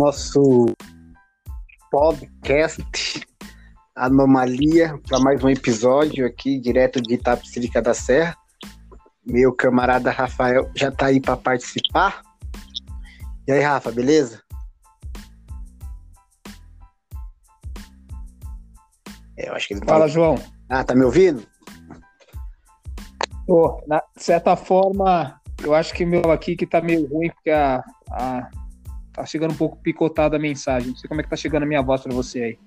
nosso podcast Anomalia para mais um episódio aqui direto de Itapecerica da Serra. Meu camarada Rafael já está aí para participar. E aí, Rafa, beleza? É, eu acho que ele Fala, tá... João. Ah, tá me ouvindo? Pô, na certa forma, eu acho que meu aqui que tá meio ruim, porque a, a, tá chegando um pouco picotada a mensagem. Não sei como é que tá chegando a minha voz para você aí.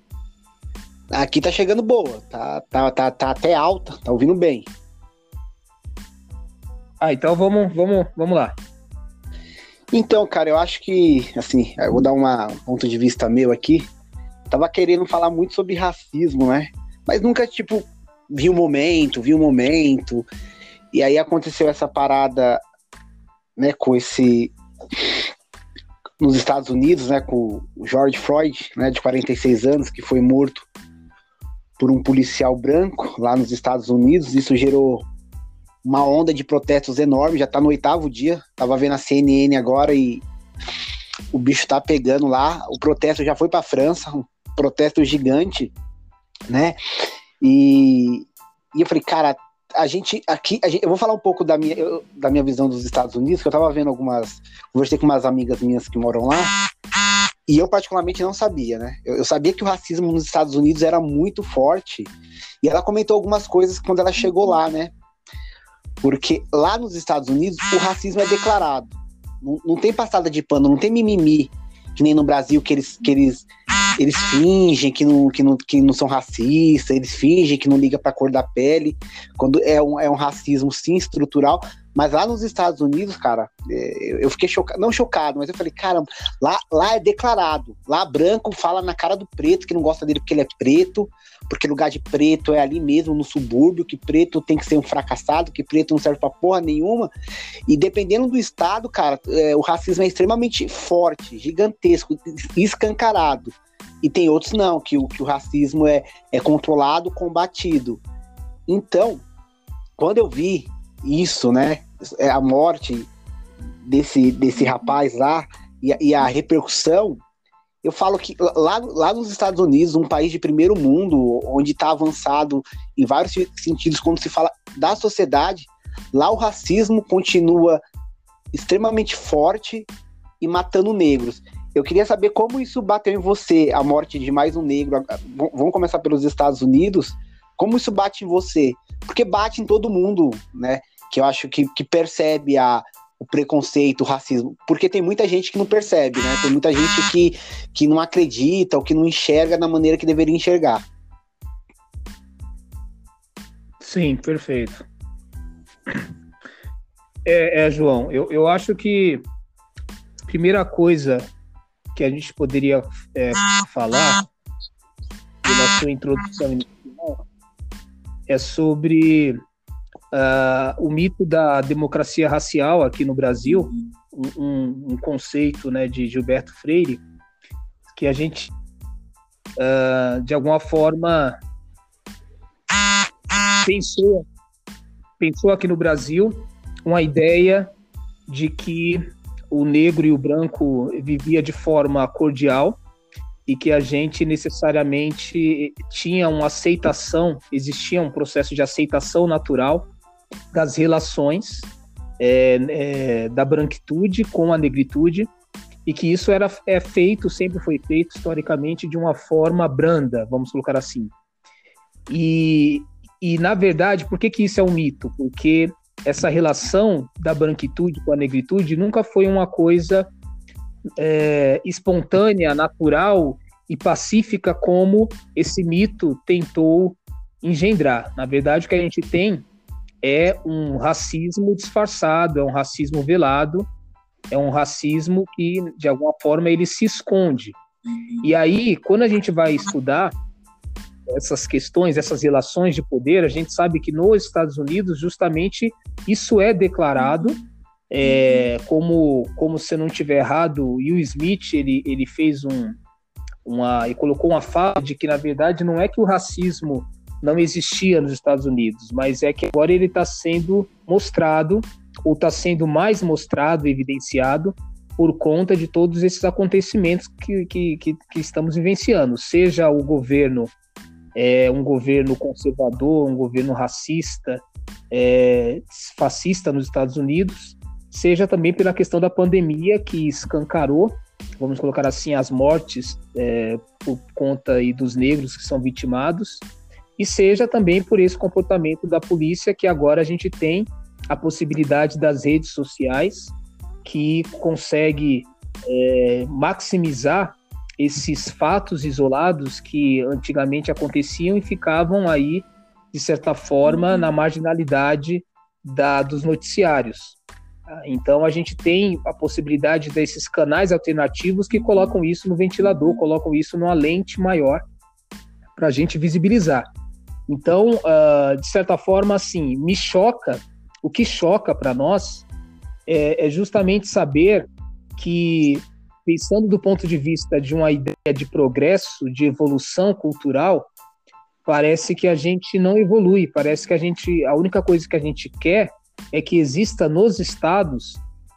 Aqui tá chegando boa, tá, tá, tá, tá até alta, tá ouvindo bem. Ah, então vamos, vamos, vamos lá. Então, cara, eu acho que, assim, eu vou dar uma, um ponto de vista meu aqui. Tava querendo falar muito sobre racismo, né? Mas nunca, tipo, vi o um momento, vi o um momento. E aí aconteceu essa parada, né, com esse nos Estados Unidos, né, com o George Floyd, né, de 46 anos, que foi morto por um policial branco lá nos Estados Unidos. Isso gerou uma onda de protestos enorme, já está no oitavo dia. Tava vendo a CNN agora e o bicho tá pegando lá. O protesto já foi para França, um protesto gigante, né? E, e eu falei, cara, a gente aqui, a gente, eu vou falar um pouco da minha, eu, da minha visão dos Estados Unidos, que eu tava vendo algumas, conversei com umas amigas minhas que moram lá, e eu particularmente não sabia, né? Eu, eu, sabia que o racismo nos Estados Unidos era muito forte, e ela comentou algumas coisas quando ela chegou lá, né? Porque lá nos Estados Unidos o racismo é declarado, não, não tem passada de pano, não tem mimimi, que nem no Brasil que eles, que eles eles fingem que não, que, não, que não são racistas, eles fingem que não liga para a cor da pele, quando é um, é um racismo sim estrutural. Mas lá nos Estados Unidos, cara, é, eu fiquei chocado, não chocado, mas eu falei, caramba, lá, lá é declarado. Lá branco fala na cara do preto que não gosta dele porque ele é preto, porque lugar de preto é ali mesmo no subúrbio, que preto tem que ser um fracassado, que preto não serve pra porra nenhuma. E dependendo do estado, cara, é, o racismo é extremamente forte, gigantesco, escancarado. E tem outros não, que o, que o racismo é, é controlado, combatido. Então, quando eu vi isso, né, é, a morte desse, desse rapaz lá e, e a repercussão, eu falo que lá, lá nos Estados Unidos, um país de primeiro mundo, onde está avançado em vários sentidos, quando se fala da sociedade, lá o racismo continua extremamente forte e matando negros. Eu queria saber como isso bateu em você, a morte de mais um negro. Vamos começar pelos Estados Unidos. Como isso bate em você? Porque bate em todo mundo, né? Que eu acho que, que percebe a, o preconceito, o racismo. Porque tem muita gente que não percebe, né? Tem muita gente que, que não acredita ou que não enxerga da maneira que deveria enxergar. Sim, perfeito. É, é João, eu, eu acho que primeira coisa que a gente poderia é, falar na sua introdução é sobre uh, o mito da democracia racial aqui no Brasil, um, um, conceito né, de Gilberto Freire, que a gente, uh, de alguma forma, pensou, pensou aqui no Brasil uma ideia de que o negro e o branco vivia de forma cordial e que a gente necessariamente tinha uma aceitação, existia um processo de aceitação natural das relações é, é, da branquitude com a negritude e que isso era é feito, sempre foi feito historicamente de uma forma branda, vamos colocar assim. E, e na verdade, por que, que isso é um mito? Porque essa relação da branquitude com a negritude nunca foi uma coisa é, espontânea, natural e pacífica como esse mito tentou engendrar. Na verdade, o que a gente tem é um racismo disfarçado, é um racismo velado, é um racismo que, de alguma forma, ele se esconde. E aí, quando a gente vai estudar essas questões, essas relações de poder, a gente sabe que nos Estados Unidos, justamente, isso é declarado. É, como, como se não tiver errado, Will Smith ele, ele fez um, uma e colocou uma fala de que na verdade não é que o racismo não existia nos Estados Unidos, mas é que agora ele está sendo mostrado ou está sendo mais mostrado, evidenciado por conta de todos esses acontecimentos que, que, que, que estamos vivenciando, seja o governo é, um governo conservador, um governo racista, é, fascista nos Estados Unidos, seja também pela questão da pandemia que escancarou, vamos colocar assim, as mortes é, por conta aí dos negros que são vitimados, e seja também por esse comportamento da polícia que agora a gente tem a possibilidade das redes sociais que consegue é, maximizar esses fatos isolados que antigamente aconteciam e ficavam aí, de certa forma, na marginalidade da, dos noticiários. Então a gente tem a possibilidade desses canais alternativos que colocam isso no ventilador, colocam isso numa lente maior para a gente visibilizar. Então, uh, de certa forma, assim, me choca, o que choca para nós é, é justamente saber que, pensando do ponto de vista de uma ideia de progresso, de evolução cultural, parece que a gente não evolui, parece que a gente, a única coisa que a gente quer é que exista nos estados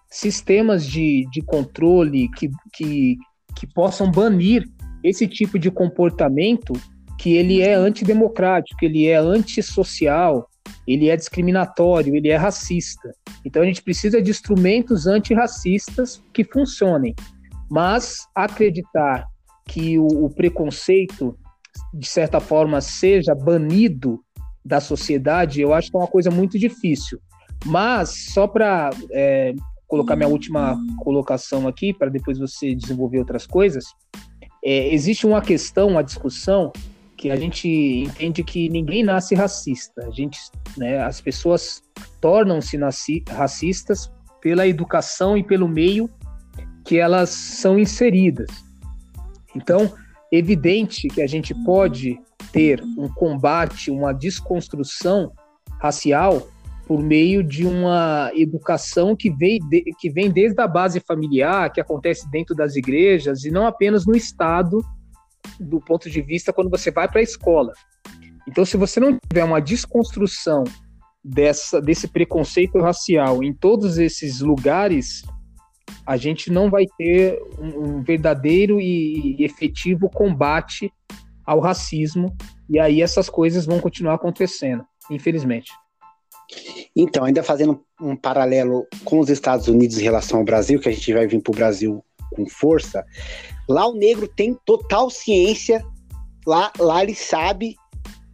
sistemas de, de controle que, que, que possam banir esse tipo de comportamento que ele é antidemocrático, ele é antissocial, ele é discriminatório, ele é racista. Então a gente precisa de instrumentos antirracistas que funcionem. Mas acreditar que o, o preconceito, de certa forma, seja banido da sociedade, eu acho que é uma coisa muito difícil. Mas, só para é, colocar minha última colocação aqui, para depois você desenvolver outras coisas, é, existe uma questão, uma discussão que a gente entende que ninguém nasce racista. A gente, né, as pessoas tornam-se racistas pela educação e pelo meio que elas são inseridas. Então, evidente que a gente pode ter um combate, uma desconstrução racial por meio de uma educação que vem, de, que vem desde a base familiar, que acontece dentro das igrejas e não apenas no Estado do ponto de vista quando você vai para a escola. Então, se você não tiver uma desconstrução dessa, desse preconceito racial em todos esses lugares, a gente não vai ter um, um verdadeiro e, efetivo combate ao racismo, e aí essas coisas vão continuar acontecendo, infelizmente. Então, ainda fazendo um paralelo com os Estados Unidos em relação ao Brasil, que a gente vai vir para o Brasil com força, Lá o negro tem total ciência, lá, lá ele sabe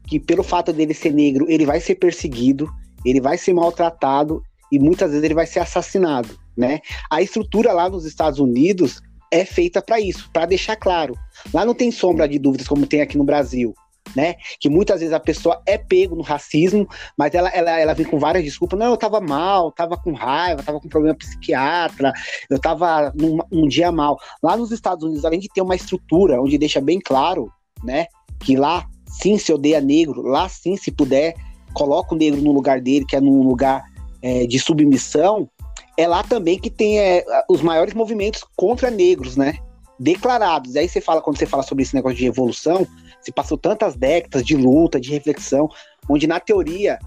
que pelo fato dele ser negro, ele vai ser perseguido, ele vai ser maltratado e muitas vezes ele vai ser assassinado, né? A estrutura lá nos Estados Unidos é feita para isso, para deixar claro. Lá não tem sombra de dúvidas como tem aqui no Brasil né? Que muitas vezes a pessoa é pego no racismo, mas ela, ela, ela vem com várias desculpas. Não, eu tava mal, tava com raiva, tava com problema psiquiatra, eu tava num um dia mal. Lá nos Estados Unidos, além de ter uma estrutura onde deixa bem claro, né? Que lá sim se odeia negro, lá sim, se puder, coloca o negro no lugar dele, que é num lugar é, de submissão, é lá também que tem é, os maiores movimentos contra negros, né? Declarados. Aí você fala, quando você fala sobre esse negócio de evolução, se passou tantas décadas de luta, de reflexão, onde na teoria,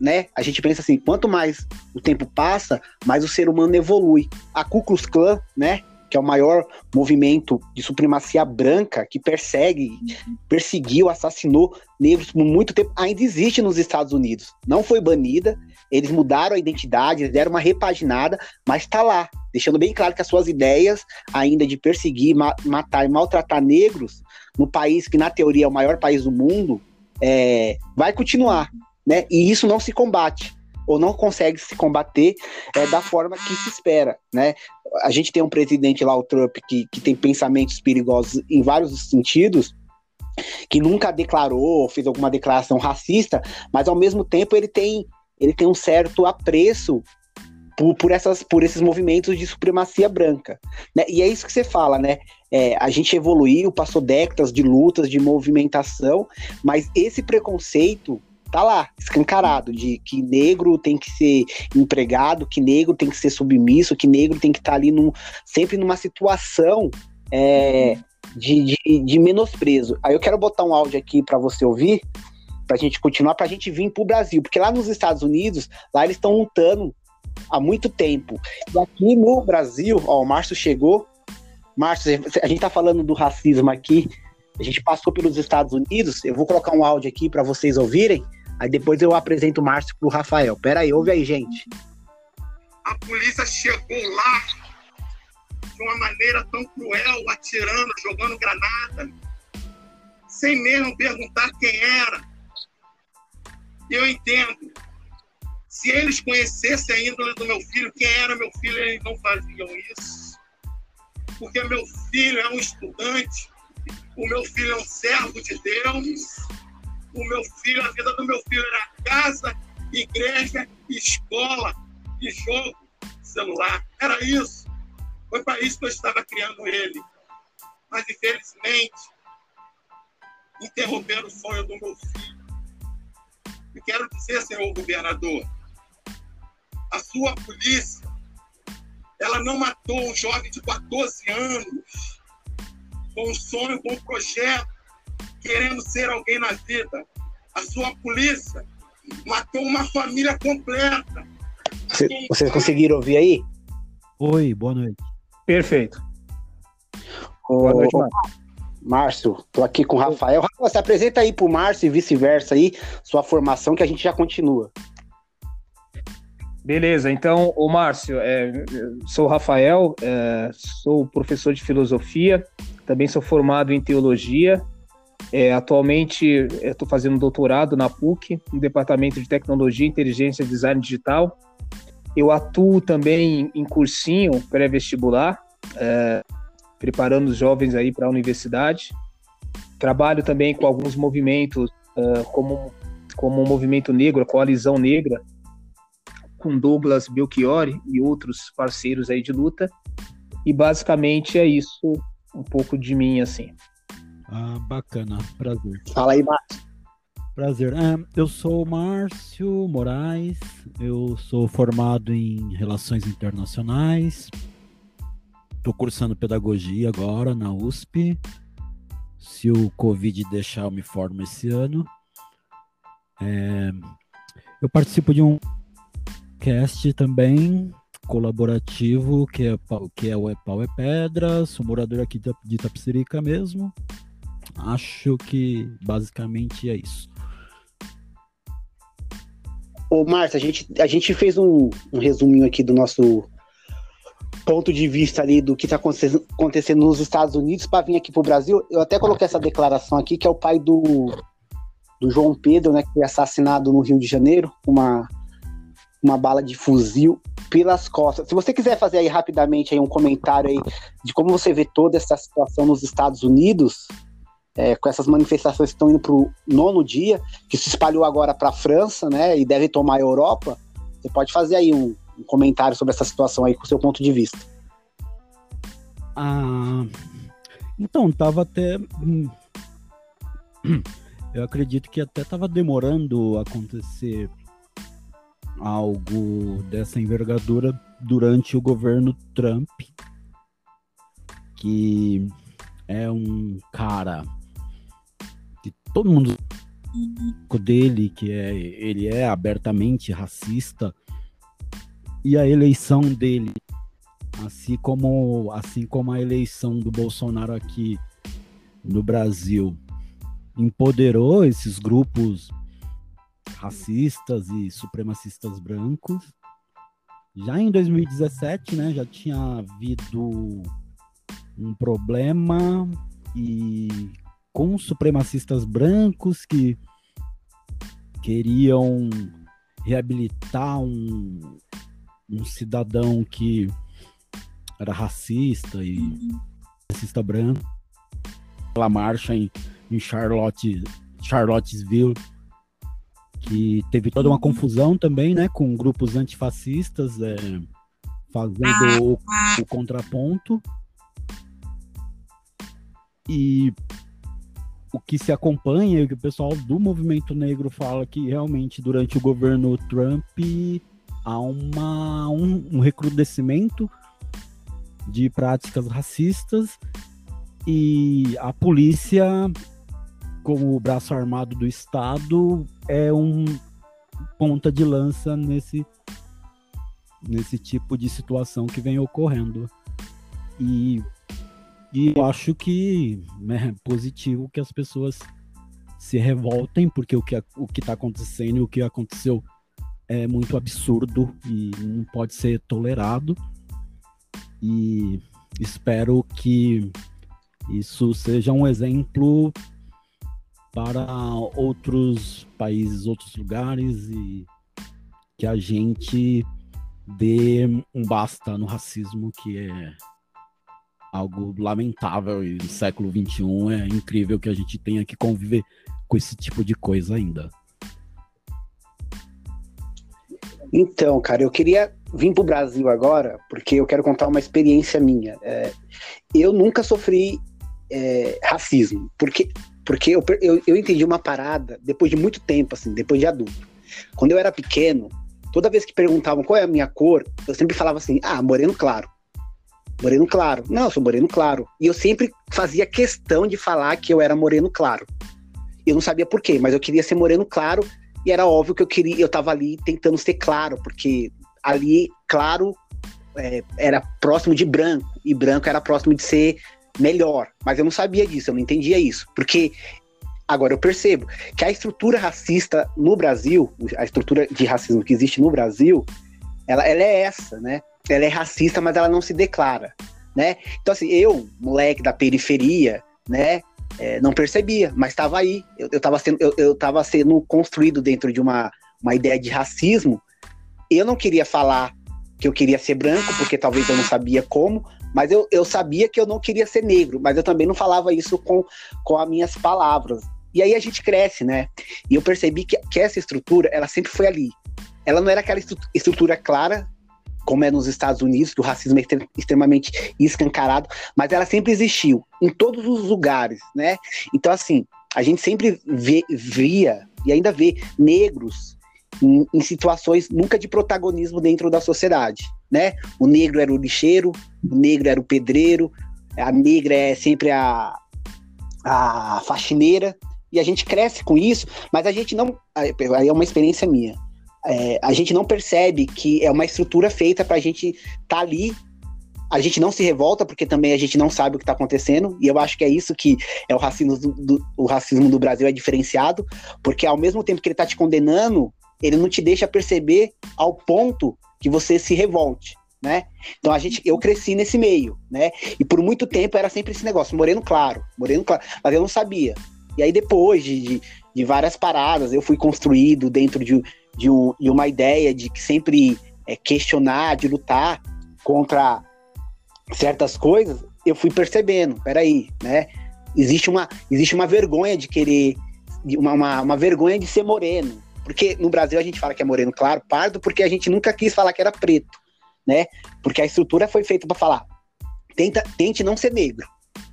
né, a gente pensa assim, quanto mais o tempo passa, mais o ser humano evolui. A Ku Klux Klan, né, que é o maior movimento de supremacia branca que persegue, perseguiu, assassinou negros por muito tempo, ainda existe nos Estados Unidos. Não foi banida, eles mudaram a identidade, eles deram uma repaginada, mas está lá, deixando bem claro que as suas ideias ainda de perseguir, ma matar e maltratar negros no país que na teoria é o maior país do mundo, é, vai continuar, né? E isso não se combate ou não consegue se combater é, da forma que se espera, né? A gente tem um presidente lá, o Trump, que, que tem pensamentos perigosos em vários sentidos, que nunca declarou, fez alguma declaração racista, mas ao mesmo tempo ele tem, ele tem um certo apreço por, por, essas, por esses movimentos de supremacia branca. Né? E é isso que você fala, né? É, a gente evoluiu, passou décadas de lutas, de movimentação, mas esse preconceito tá lá, escancarado, de que negro tem que ser empregado, que negro tem que ser submisso, que negro tem que estar tá ali num, sempre numa situação é, de, de, de, menosprezo. Aí eu quero botar um áudio aqui para você ouvir, pra gente continuar, pra gente vir pro Brasil, porque lá nos Estados Unidos, lá eles estão lutando há muito tempo. E aqui no Brasil, ó, o Márcio chegou. Márcio, a gente tá falando do racismo aqui. A gente passou pelos Estados Unidos. Eu vou colocar um áudio aqui para vocês ouvirem. Aí depois eu apresento o Márcio pro Rafael. Pera aí, ouve aí, gente. A polícia chegou lá de uma maneira tão cruel, atirando, jogando granada, sem mesmo perguntar quem era. Eu entendo. Se eles conhecessem a índole do meu filho, quem era meu filho, eles não faziam isso. Porque meu filho é um estudante, o meu filho é um servo de Deus, o meu filho, a vida do meu filho era casa, igreja, escola e jogo, celular. Era isso. Foi para isso que eu estava criando ele. Mas, infelizmente, interromperam o sonho do meu filho. E quero dizer, senhor governador, a sua polícia, ela não matou um jovem de 14 anos com um sonho, com um projeto, querendo ser alguém na vida. A sua polícia matou uma família completa. Você, vocês conseguiram ouvir aí? Oi, boa noite. Perfeito. Boa noite, Márcio. Márcio, tô aqui com o Rafael. Rafael, se apresenta aí pro Márcio e vice-versa aí, sua formação, que a gente já continua. Beleza, então, o Márcio, é, sou o Rafael, é, sou professor de filosofia, também sou formado em teologia. É, atualmente estou fazendo doutorado na PUC, no Departamento de Tecnologia, Inteligência e Design Digital. Eu atuo também em cursinho pré-vestibular, é, preparando os jovens aí para a universidade. Trabalho também com alguns movimentos, é, como, como o Movimento Negro, a Coalizão Negra, com Douglas Belchiori e outros parceiros aí de luta. E basicamente é isso, um pouco de mim, assim. Ah, bacana, prazer. Fala aí, Márcio. Prazer. É, eu sou o Márcio Moraes, eu sou formado em Relações Internacionais, estou cursando Pedagogia agora na USP. Se o Covid deixar, eu me formo esse ano. É, eu participo de um cast também colaborativo, que é, que é o Pau é Pedra, sou morador aqui de Itapsirica mesmo. Acho que basicamente é isso. Ô, Márcio, a gente, a gente fez um, um resuminho aqui do nosso ponto de vista ali do que está acontecendo nos Estados Unidos para vir aqui para o Brasil. Eu até coloquei essa declaração aqui, que é o pai do, do João Pedro, né, que foi assassinado no Rio de Janeiro, uma uma bala de fuzil pelas costas. Se você quiser fazer aí rapidamente aí um comentário aí de como você vê toda essa situação nos Estados Unidos, é, com essas manifestações que estão indo para o nono dia, que se espalhou agora para a França, né, e deve tomar a Europa, você pode fazer aí um, um comentário sobre essa situação aí com o seu ponto de vista. Ah, então, tava até. Hum, eu acredito que até tava demorando acontecer algo dessa envergadura durante o governo Trump, que é um cara todo mundo dele que é ele é abertamente racista e a eleição dele assim como assim como a eleição do Bolsonaro aqui no Brasil empoderou esses grupos racistas e supremacistas brancos. Já em 2017, né, já tinha havido um problema e com supremacistas brancos que queriam reabilitar um, um cidadão que era racista e racista branco. Aquela marcha em, em Charlotte, Charlottesville que teve toda uma confusão também, né, com grupos antifascistas é, fazendo o, o contraponto. E o que se acompanha, o que o pessoal do movimento negro fala que realmente durante o governo Trump há uma, um, um recrudescimento de práticas racistas e a polícia como o braço armado do Estado, é um ponta de lança nesse, nesse tipo de situação que vem ocorrendo. E, e eu acho que né, é positivo que as pessoas se revoltem, porque o que o está acontecendo e o que aconteceu é muito absurdo e não pode ser tolerado. E espero que isso seja um exemplo para outros países, outros lugares e que a gente dê um basta no racismo, que é algo lamentável e no século XXI é incrível que a gente tenha que conviver com esse tipo de coisa ainda. Então, cara, eu queria vir para o Brasil agora porque eu quero contar uma experiência minha. É, eu nunca sofri é, racismo, porque, porque eu, eu, eu entendi uma parada depois de muito tempo, assim, depois de adulto. Quando eu era pequeno, toda vez que perguntavam qual é a minha cor, eu sempre falava assim: ah, moreno claro. Moreno claro. Não, eu sou moreno claro. E eu sempre fazia questão de falar que eu era moreno claro. Eu não sabia por quê, mas eu queria ser moreno claro e era óbvio que eu queria, eu tava ali tentando ser claro, porque ali, claro, é, era próximo de branco, e branco era próximo de ser melhor. Mas eu não sabia disso, eu não entendia isso. Porque agora eu percebo que a estrutura racista no Brasil, a estrutura de racismo que existe no Brasil, ela, ela é essa, né? Ela é racista, mas ela não se declara, né? Então, assim, eu, moleque da periferia, né? É, não percebia, mas estava aí. Eu, estava sendo, eu, eu tava sendo construído dentro de uma, uma ideia de racismo. Eu não queria falar que eu queria ser branco, porque talvez eu não sabia como, mas eu, eu sabia que eu não queria ser negro, mas eu também não falava isso com, com as minhas palavras. E aí a gente cresce, né? E eu percebi que, que essa estrutura, ela sempre foi ali. Ela não era aquela estrutura clara, como é nos Estados Unidos, que o racismo é extremamente escancarado, mas ela sempre existiu em todos os lugares, né? Então, assim, a gente sempre vê, via e ainda vê negros em, em, situações nunca de protagonismo dentro da sociedade, né? O negro era o lixeiro, o negro era o pedreiro, a negra é sempre a, a faxineira, e a gente cresce com isso, mas a gente não. Aí é uma experiência minha é, a gente não percebe que é uma estrutura feita para a gente estar tá ali. A gente não se revolta porque também a gente não sabe o que está acontecendo, e eu acho que é isso que é o racismo do, do, o racismo do Brasil é diferenciado, porque ao mesmo tempo que ele está te condenando, ele não te deixa perceber ao ponto que você se revolte. Né? Então a gente, eu cresci nesse meio, né? E por muito tempo era sempre esse negócio, moreno claro, moreno claro, mas eu não sabia. E aí depois de, de, de várias paradas, eu fui construído dentro de, de, um, de uma ideia de que sempre é, questionar, de lutar contra certas coisas, eu fui percebendo, peraí, né? Existe uma, existe uma vergonha de querer, uma, uma, uma vergonha de ser moreno. Porque no Brasil a gente fala que é moreno, claro, pardo, porque a gente nunca quis falar que era preto, né? Porque a estrutura foi feita para falar, tenta, tente não ser negro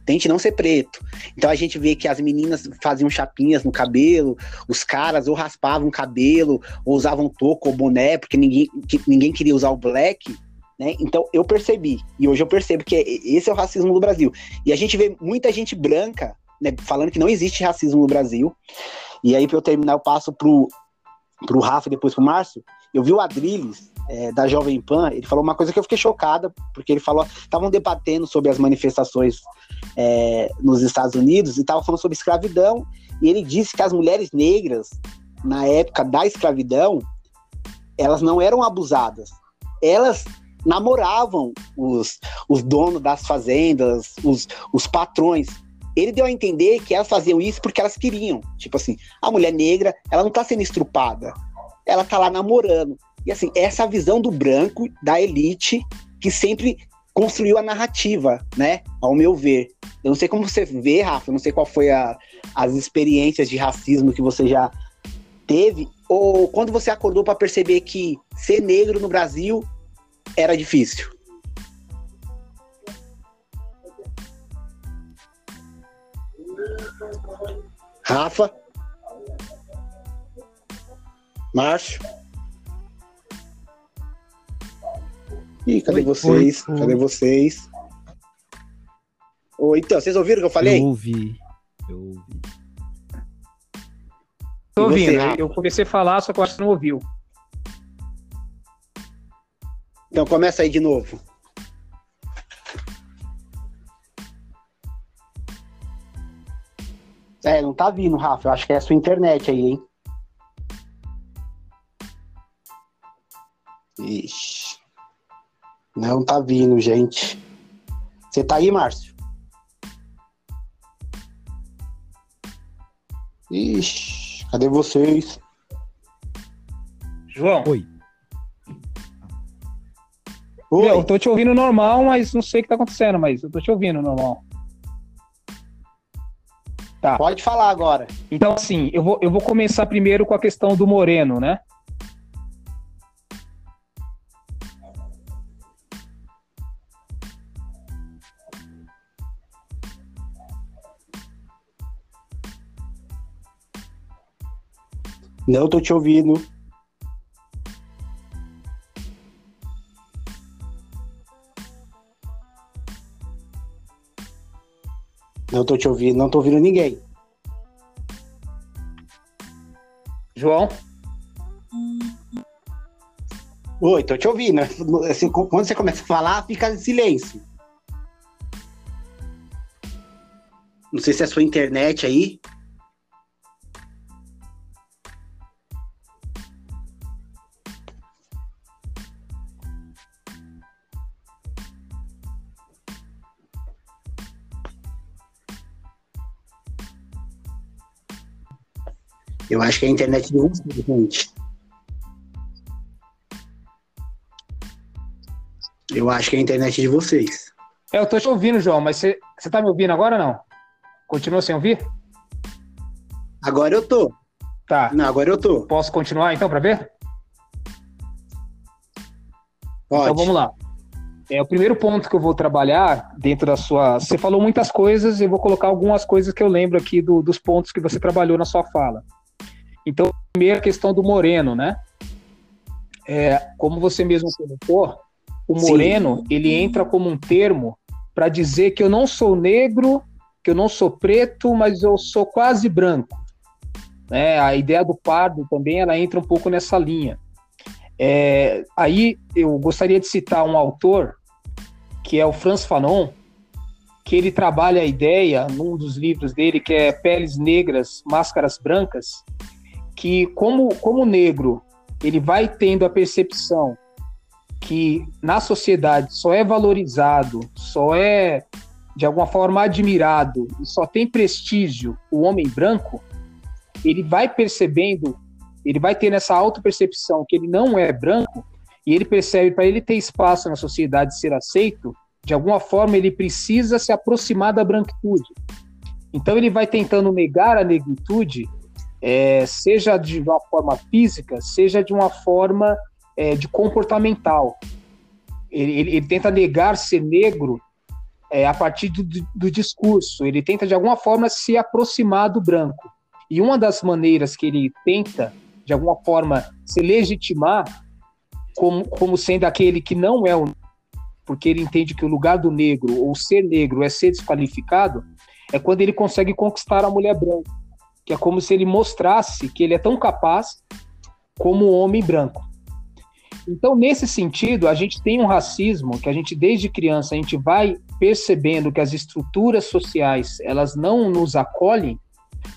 tente não ser preto. Então a gente vê que as meninas faziam chapinhas no cabelo, os caras ou raspavam o cabelo, ou usavam toco ou boné, porque ninguém, que, ninguém queria usar o black. Né? Então eu percebi, e hoje eu percebo que esse é o racismo do Brasil. E a gente vê muita gente branca né, falando que não existe racismo no Brasil. E aí, para eu terminar, eu passo pro, pro Rafa e depois pro Márcio. Eu vi o Adrilles é, da Jovem Pan, ele falou uma coisa que eu fiquei chocada, porque ele falou, estavam debatendo sobre as manifestações é, nos Estados Unidos e estavam falando sobre escravidão, e ele disse que as mulheres negras, na época da escravidão, elas não eram abusadas, elas namoravam os, os donos das fazendas, os, os patrões. Ele deu a entender que elas faziam isso porque elas queriam. Tipo assim, a mulher negra, ela não tá sendo estrupada, ela tá lá namorando. E assim, essa visão do branco, da elite, que sempre construiu a narrativa, né? Ao meu ver. Eu não sei como você vê, Rafa, eu não sei qual foi a, as experiências de racismo que você já teve, ou quando você acordou para perceber que ser negro no Brasil era difícil. Rafa? Márcio? Ih, cadê oi, vocês? Oi, cadê oi. vocês? Oi, então, vocês ouviram o que eu falei? Eu ouvi. Eu ouvi. Tô ouvindo. Você, eu comecei a falar, só que eu acho que não ouviu. Então começa aí de novo. É, não tá vindo, Rafa. Eu acho que é a sua internet aí, hein? Ixi. Não tá vindo, gente. Você tá aí, Márcio? Ixi, cadê vocês? João. Oi. Oi. Eu tô te ouvindo normal, mas não sei o que tá acontecendo, mas eu tô te ouvindo normal. Tá. Pode falar agora. Então, assim, eu vou, eu vou começar primeiro com a questão do Moreno, né? Não tô te ouvindo. Não tô te ouvindo, não tô ouvindo ninguém. João? Oi, tô te ouvindo. Assim, quando você começa a falar, fica em silêncio. Não sei se é a sua internet aí. Eu acho que é a internet de vocês, gente. Eu acho que é a internet de vocês. É, eu tô te ouvindo, João, mas você, tá me ouvindo agora ou não? Continua sem ouvir? Agora eu tô. Tá. Não, agora eu tô. Posso continuar então para ver? Pode. Então vamos lá. É, o primeiro ponto que eu vou trabalhar dentro da sua. Você falou muitas coisas, eu vou colocar algumas coisas que eu lembro aqui do- dos pontos que você trabalhou na sua fala. Então, primeiro a questão do moreno, né? É, como você mesmo colocou, o Sim. moreno ele entra como um termo para dizer que eu não sou negro, que eu não sou preto, mas eu sou quase branco. Né? A ideia do pardo também ela entra um pouco nessa linha. É, aí eu gostaria de citar um autor que é o Franz Fanon, que ele trabalha a ideia num dos livros dele que é Peles Negras, Máscaras Brancas, que como como negro ele vai tendo a percepção que na sociedade só é valorizado, só é de alguma forma admirado só tem prestígio o homem branco, ele vai percebendo, ele vai ter essa autopercepção que ele não é branco e ele percebe para ele ter espaço na sociedade ser aceito, de alguma forma ele precisa se aproximar da branquitude. Então ele vai tentando negar a negritude, é, seja de uma forma física, seja de uma forma é, de comportamental. Ele, ele- ele tenta negar ser negro é, a partir do, do- discurso. Ele tenta de alguma forma se aproximar do branco. E uma das maneiras que ele tenta, de alguma forma, se legitimar como, como sendo aquele que não é o porque ele entende que o lugar do negro ou ser negro é ser desqualificado, é quando ele consegue conquistar a mulher branca, que é como se ele mostrasse que ele é tão capaz como o homem branco. Então, nesse sentido, a gente tem um racismo que a gente desde criança a gente vai percebendo que as estruturas sociais, elas não nos acolhem,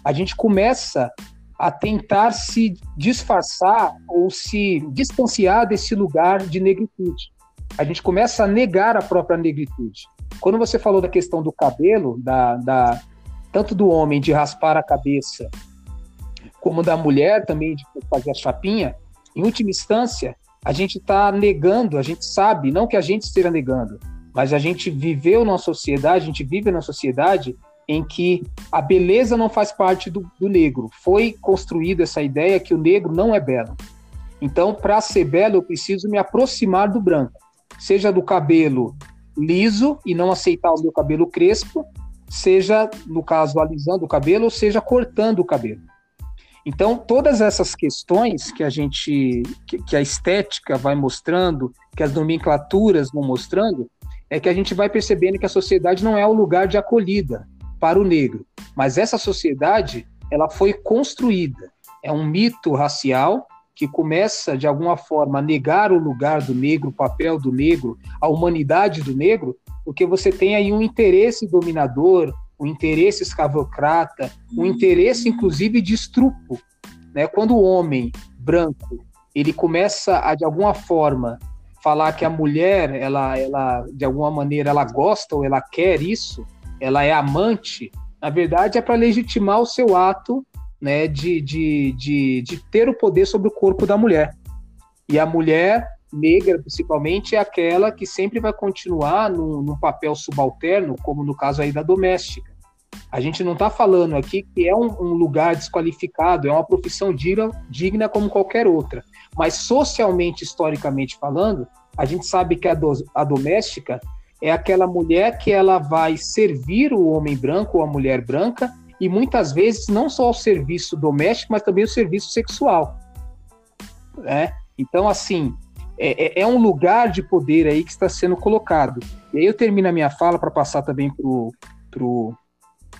a gente começa a tentar se disfarçar ou se distanciar desse lugar de negritude a gente começa a negar a própria negritude. Quando você falou da questão do cabelo, da, da- tanto do homem de raspar a cabeça, como da mulher também de fazer a chapinha, em última instância, a gente está negando, a gente sabe, não que a gente esteja negando, mas a gente viveu numa sociedade, a gente vive numa sociedade em que a beleza não faz parte do, do negro. Foi construída essa ideia que o negro não é belo. Então, para ser belo, eu preciso me aproximar do branco seja do cabelo liso e não aceitar o meu cabelo crespo, seja, no caso, alisando o cabelo, ou seja, cortando o cabelo. Então, todas essas questões que a gente, que, que a estética vai mostrando, que as nomenclaturas vão mostrando, é que a gente vai percebendo que a sociedade não é o lugar de acolhida para o negro, mas essa sociedade, ela foi construída. É um mito racial que começa, de alguma forma, a negar o lugar do negro, o papel do negro, a humanidade do negro, porque você tem aí um interesse dominador, um interesse escravocrata, um interesse, inclusive, de estrupo. Né? Quando o homem branco ele começa a, de alguma forma, falar que a mulher, ela, ela, de alguma maneira, ela gosta ou ela quer isso, ela é amante, na verdade é para legitimar o seu ato né, de, de, de, de ter o poder sobre o corpo da mulher. E a mulher negra, principalmente, é aquela que sempre vai continuar num, num papel subalterno, como no caso aí da doméstica. A gente não está falando aqui que é um, um, lugar desqualificado, é uma profissão digna, digna como qualquer outra. Mas socialmente, historicamente falando, a gente sabe que a, do, a doméstica é aquela mulher que ela vai servir o homem branco ou a mulher branca e muitas vezes não só o serviço doméstico, mas também o serviço sexual. Né? Então, assim, é, é, é um lugar de poder aí que está sendo colocado. E aí eu termino a minha fala para passar também para o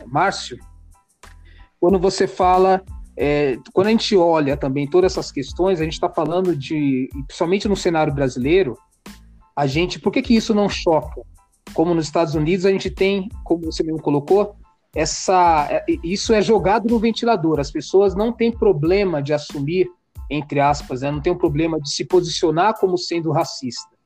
Márcio. Quando você fala, é, quando a gente olha também todas essas questões, a gente está falando de, principalmente no cenário brasileiro, a gente, por que, que isso não choca? Como nos Estados Unidos a gente tem, como você mesmo colocou, essa é, isso é jogado no ventilador. As pessoas não têm problema de assumir, entre aspas, né, não tem um problema de se posicionar como sendo racista.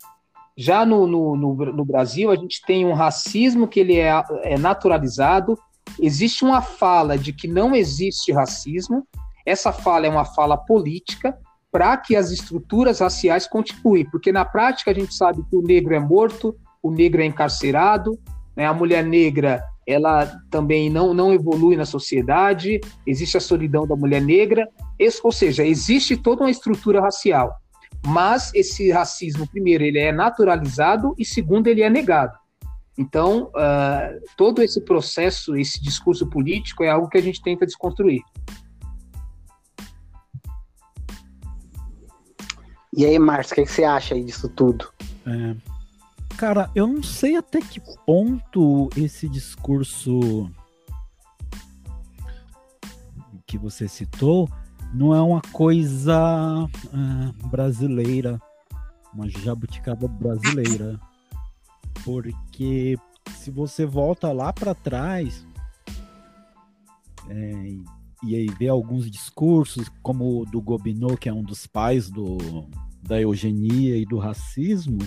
Já no, no, no, no Brasil, a gente tem um racismo que ele é, é naturalizado, existe uma fala de que não existe racismo, essa fala é uma fala política para que as estruturas raciais continuem, porque na prática a gente sabe que o negro é morto, o negro é encarcerado, né, a mulher negra ela também não, não evolui na sociedade, existe a solidão da mulher negra, ou seja, existe toda uma estrutura racial. Mas esse racismo, primeiro, ele é naturalizado e segundo, ele é negado. Então, uh, todo esse processo, esse discurso político é algo que a gente tenta desconstruir. E aí, Márcio, o que, que, você acha aí disso tudo? É, Cara, eu não sei até que ponto esse discurso que você citou não é uma coisa uh, brasileira, uma jabuticaba brasileira. Porque se você volta lá para trás é, e aí vê alguns discursos, como o do Gobineau, que é um dos pais do, da eugenia e do racismo,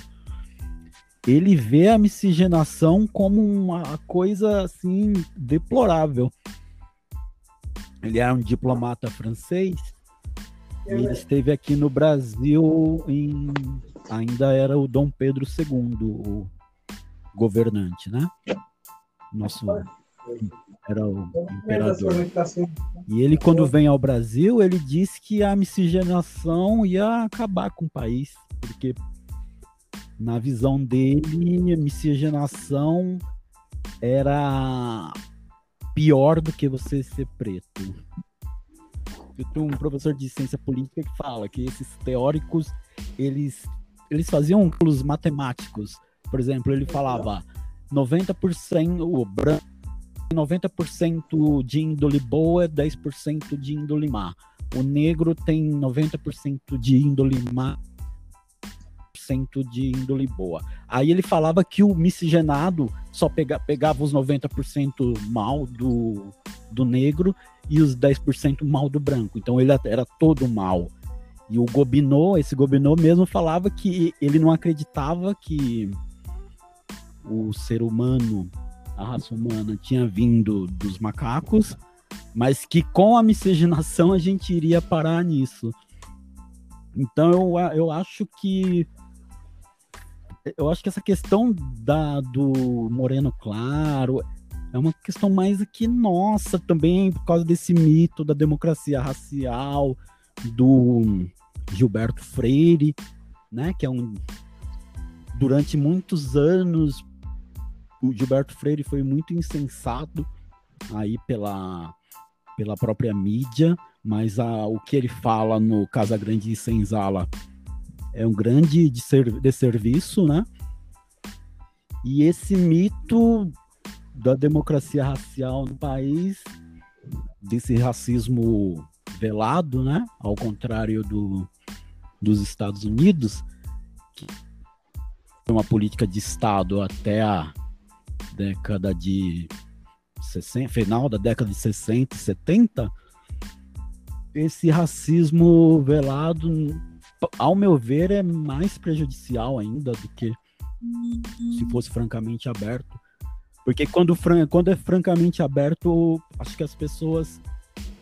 ele vê a miscigenação como uma coisa assim deplorável. Ele era um diplomata francês e ele esteve aqui no Brasil em ainda era o Dom Pedro II, o governante, né? Nosso era o imperador. E ele quando vem ao Brasil, ele diz que a miscigenação ia acabar com o país, porque na visão dele, miscigenação era pior do que você ser preto. Tem um professor de ciência política que fala que esses teóricos, eles, eles faziam cálculos matemáticos. Por exemplo, ele falava 90% o branco 90% de índole boa, 10% de índole má. O negro tem 90% de índole má, 90% de índole boa. Aí ele falava que o miscigenado só pega, pegava os 90% mal do, do negro e os 10% mal do branco. Então ele era todo mal. E o Gobineau, esse Gobineau mesmo falava que ele não acreditava que o ser humano, a raça humana, tinha vindo dos macacos, mas que com a miscigenação a gente iria parar nisso. Então eu, eu acho que eu acho que essa questão da, do Moreno Claro é uma questão mais aqui nossa também, por causa desse mito da democracia racial, do Gilberto Freire, né? Que é um. Durante muitos anos, o Gilberto Freire foi muito insensado aí pela, pela própria mídia, mas a, o que ele fala no Casa Grande e Senzala é um grande desserviço, né? E esse mito da democracia racial no país, desse racismo velado, né? Ao contrário do, dos Estados Unidos, que uma política de Estado até a década de 60, final da década de 60 e 70, esse racismo velado, ao meu ver, é mais prejudicial ainda do que se fosse francamente aberto. Porque quando, quando é francamente aberto, acho que as pessoas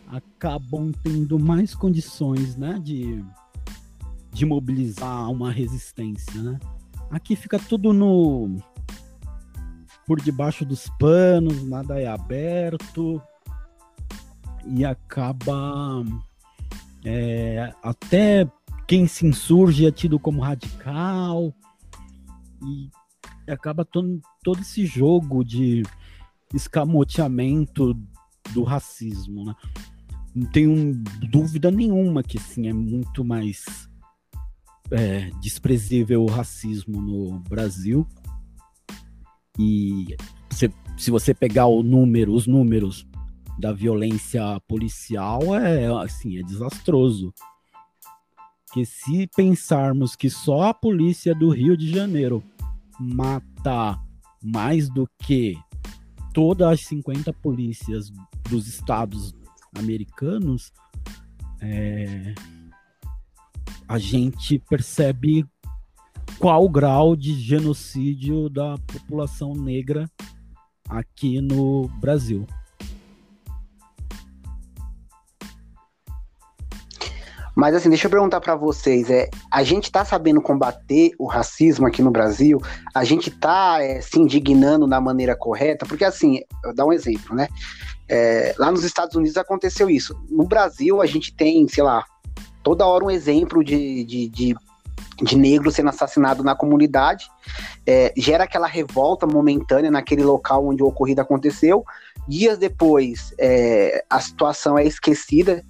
acabam tendo mais condições, né, de, de mobilizar uma resistência, né? Aqui fica tudo no por debaixo dos panos, nada é aberto e acaba é, até quem se insurge é tido como radical e acaba todo, todo esse jogo de escamoteamento do racismo, né? Não tenho dúvida nenhuma que sim, é muito mais é, desprezível o racismo no Brasil. E se, se você pegar o número, os números da violência policial, é assim, é desastroso. Que se pensarmos que só a polícia do Rio de Janeiro mata mais do que todas as 50 polícias dos estados americanos, é, a gente percebe qual o grau de genocídio da população negra aqui no Brasil. Mas assim, deixa eu perguntar para vocês, é, a gente está sabendo combater o racismo aqui no Brasil? A gente está é, se indignando da maneira correta? Porque assim, eu dar um exemplo, né? É, lá nos Estados Unidos aconteceu isso. No Brasil a gente tem, sei lá, toda hora um exemplo de, de, de, de negro sendo assassinado na comunidade. É, gera aquela revolta momentânea naquele local onde o ocorrido aconteceu. Dias depois, é, a situação é esquecida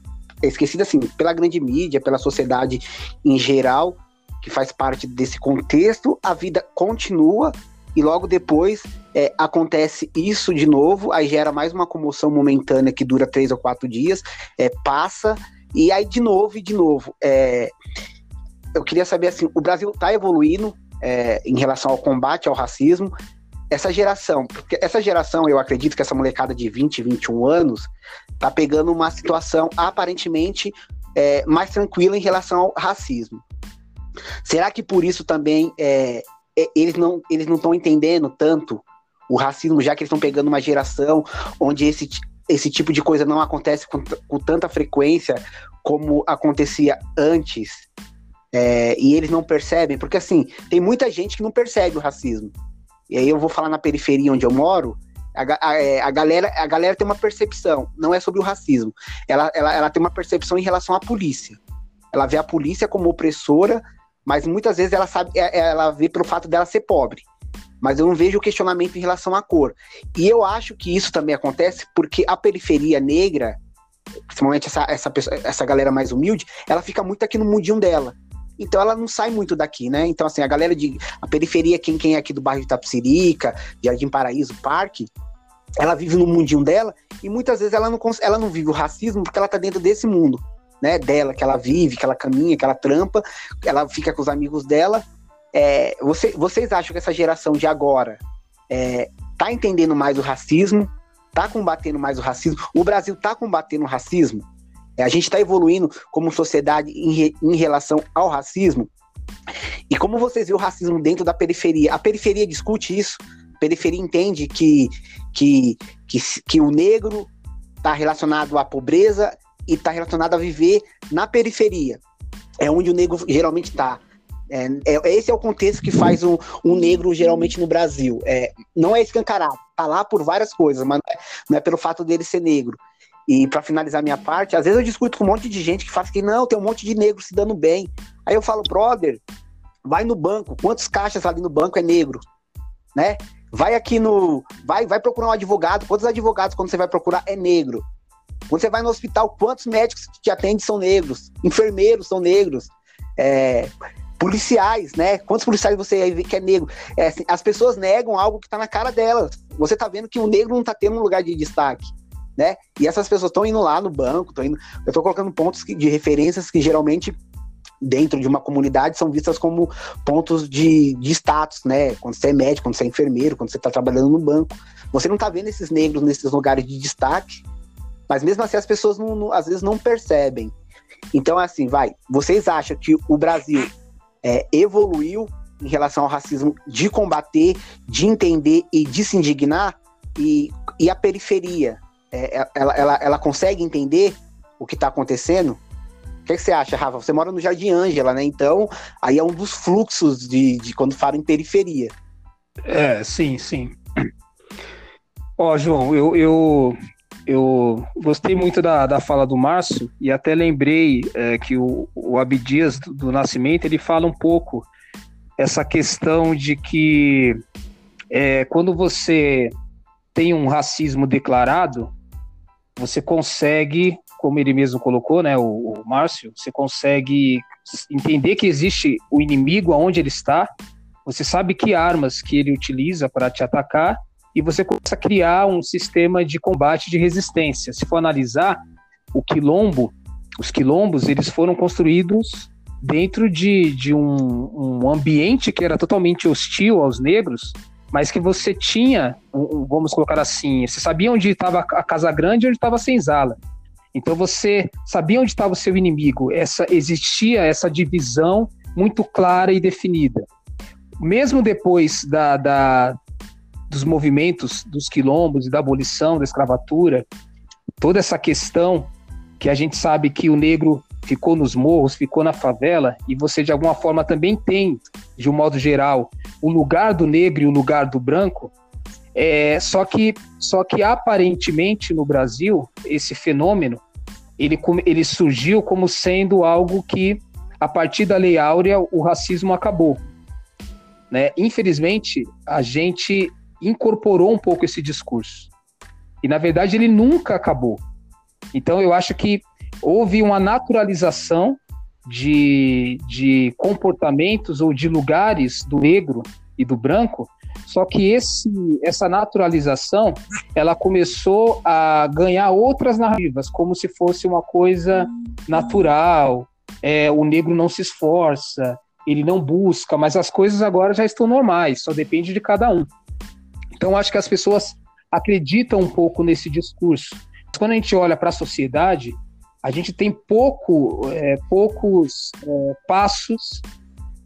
esquecida assim pela grande mídia, pela sociedade em geral, que faz parte desse contexto, a vida continua e logo depois é, acontece isso de novo, aí gera mais uma comoção momentânea que dura três ou quatro dias, é, passa e aí de novo e de novo. É, eu queria saber assim, o Brasil está evoluindo é, em relação ao combate ao racismo, essa geração, porque essa geração, eu acredito que essa molecada de 20, 21 anos, tá pegando uma situação aparentemente é, mais tranquila em relação ao racismo. Será que por isso também é, é, eles não eles não estão entendendo tanto o racismo, já que eles estão pegando uma geração onde esse, esse tipo de coisa não acontece com, com tanta frequência como acontecia antes? É, e eles não percebem, porque assim, tem muita gente que não percebe o racismo e aí eu vou falar na periferia onde eu moro, a, a, é, a, galera, a galera tem uma percepção, não é sobre o racismo. Ela, ela, ela tem uma percepção em relação à polícia. Ela vê a polícia como opressora, mas muitas vezes ela sabe, é, é, ela vê pelo fato dela ser pobre. Mas eu não vejo questionamento em relação à cor. E eu acho que isso também acontece porque a periferia negra, principalmente essa, essa, essa galera mais humilde, ela fica muito aqui no mundinho dela. Então ela não sai muito daqui, né? Então, assim, a galera de. A periferia, quem, quem é aqui do bairro de Tapsirica, Jardim Paraíso, Parque, ela vive no mundinho dela e muitas vezes ela não, ela não vive o racismo porque ela tá dentro desse mundo, né? Dela, que ela vive, que ela caminha, que ela trampa, ela fica com os amigos dela. É, você, vocês acham que essa geração de agora é, tá entendendo mais o racismo? Tá combatendo mais o racismo? O Brasil tá combatendo o racismo? A gente está evoluindo como sociedade em, re, em relação ao racismo. E como vocês veem o racismo dentro da periferia? A periferia discute isso. A periferia entende que, que, que, que o negro está relacionado à pobreza e está relacionado a viver na periferia. É onde o negro geralmente está. É, é, esse é o contexto que faz um, um negro geralmente no Brasil. É, não é escancarado, tá lá por várias coisas, mas não é, não é pelo fato dele ser negro. E para finalizar minha parte, às vezes eu discuto com um monte de gente que fala que não, tem um monte de negro se dando bem. Aí eu falo, brother, vai no banco, quantos caixas ali no banco é negro, né? Vai aqui no, vai, vai procurar um advogado, quantos advogados quando você vai procurar é negro? Quando você vai no hospital, quantos médicos que te atendem são negros? Enfermeiros são negros? É, policiais, né? Quantos policiais você vê que é negro? É, assim, as pessoas negam algo que tá na cara delas. Você tá vendo que o negro não tá tendo um lugar de destaque. Né? E essas pessoas estão indo lá no banco, indo. Eu estou colocando pontos de referências que geralmente dentro de uma comunidade são vistas como pontos de, de status, né? Quando você é médico, quando você é enfermeiro, quando você está trabalhando no banco. Você não está vendo esses negros nesses lugares de destaque, mas mesmo assim as pessoas não, não, às vezes não percebem. Então, assim, vai. Vocês acham que o Brasil é, evoluiu em relação ao racismo de combater, de entender e de se indignar? E, e a periferia, é, é ela, ela, ela consegue entender o que está acontecendo? O que, que, você acha, Rafa? Você mora no Jardim Ângela, né? Então, aí é um dos fluxos de, de quando falam em periferia. É, sim, sim. Ó, João, eu, eu, eu gostei muito da, da fala do Márcio e até lembrei é, que o, o Abdias do, do, Nascimento ele fala um pouco essa questão de que é, quando você tem um racismo declarado, você consegue como ele mesmo colocou, né, o, o Márcio, você consegue entender que existe o inimigo aonde ele está, você sabe que armas que ele utiliza para te atacar e você começa a criar um sistema de combate de resistência. Se for analisar o quilombo, os quilombos eles foram construídos dentro de, de um, um ambiente que era totalmente hostil aos negros, mas que você tinha, vamos colocar assim, você sabia onde estava a Casa Grande e onde estava a senzala. Então você sabia onde estava o seu inimigo. Essa existia essa divisão muito clara e definida. Mesmo depois da, da, dos movimentos dos quilombos e da abolição da escravatura, toda essa questão que a gente sabe que o negro ficou nos morros, ficou na favela, e você de alguma forma também tem, de um modo geral, o lugar do negro e o lugar do branco, é, só, que, só que aparentemente no Brasil, esse fenômeno ele, ele surgiu como sendo algo que, a partir da Lei Áurea, o racismo acabou. Né? Infelizmente, a gente incorporou um pouco esse discurso. E, na verdade, ele nunca acabou. Então, eu acho que houve uma naturalização de, de comportamentos ou de lugares do negro e do branco só que esse, essa naturalização, ela começou a ganhar outras narrativas, como se fosse uma coisa natural. É, o negro não se esforça, ele não busca, mas as coisas agora já estão normais, só depende de cada um. Então, acho que as pessoas acreditam um pouco nesse discurso. Quando a gente olha para a sociedade, a gente tem pouco, é, poucos é, passos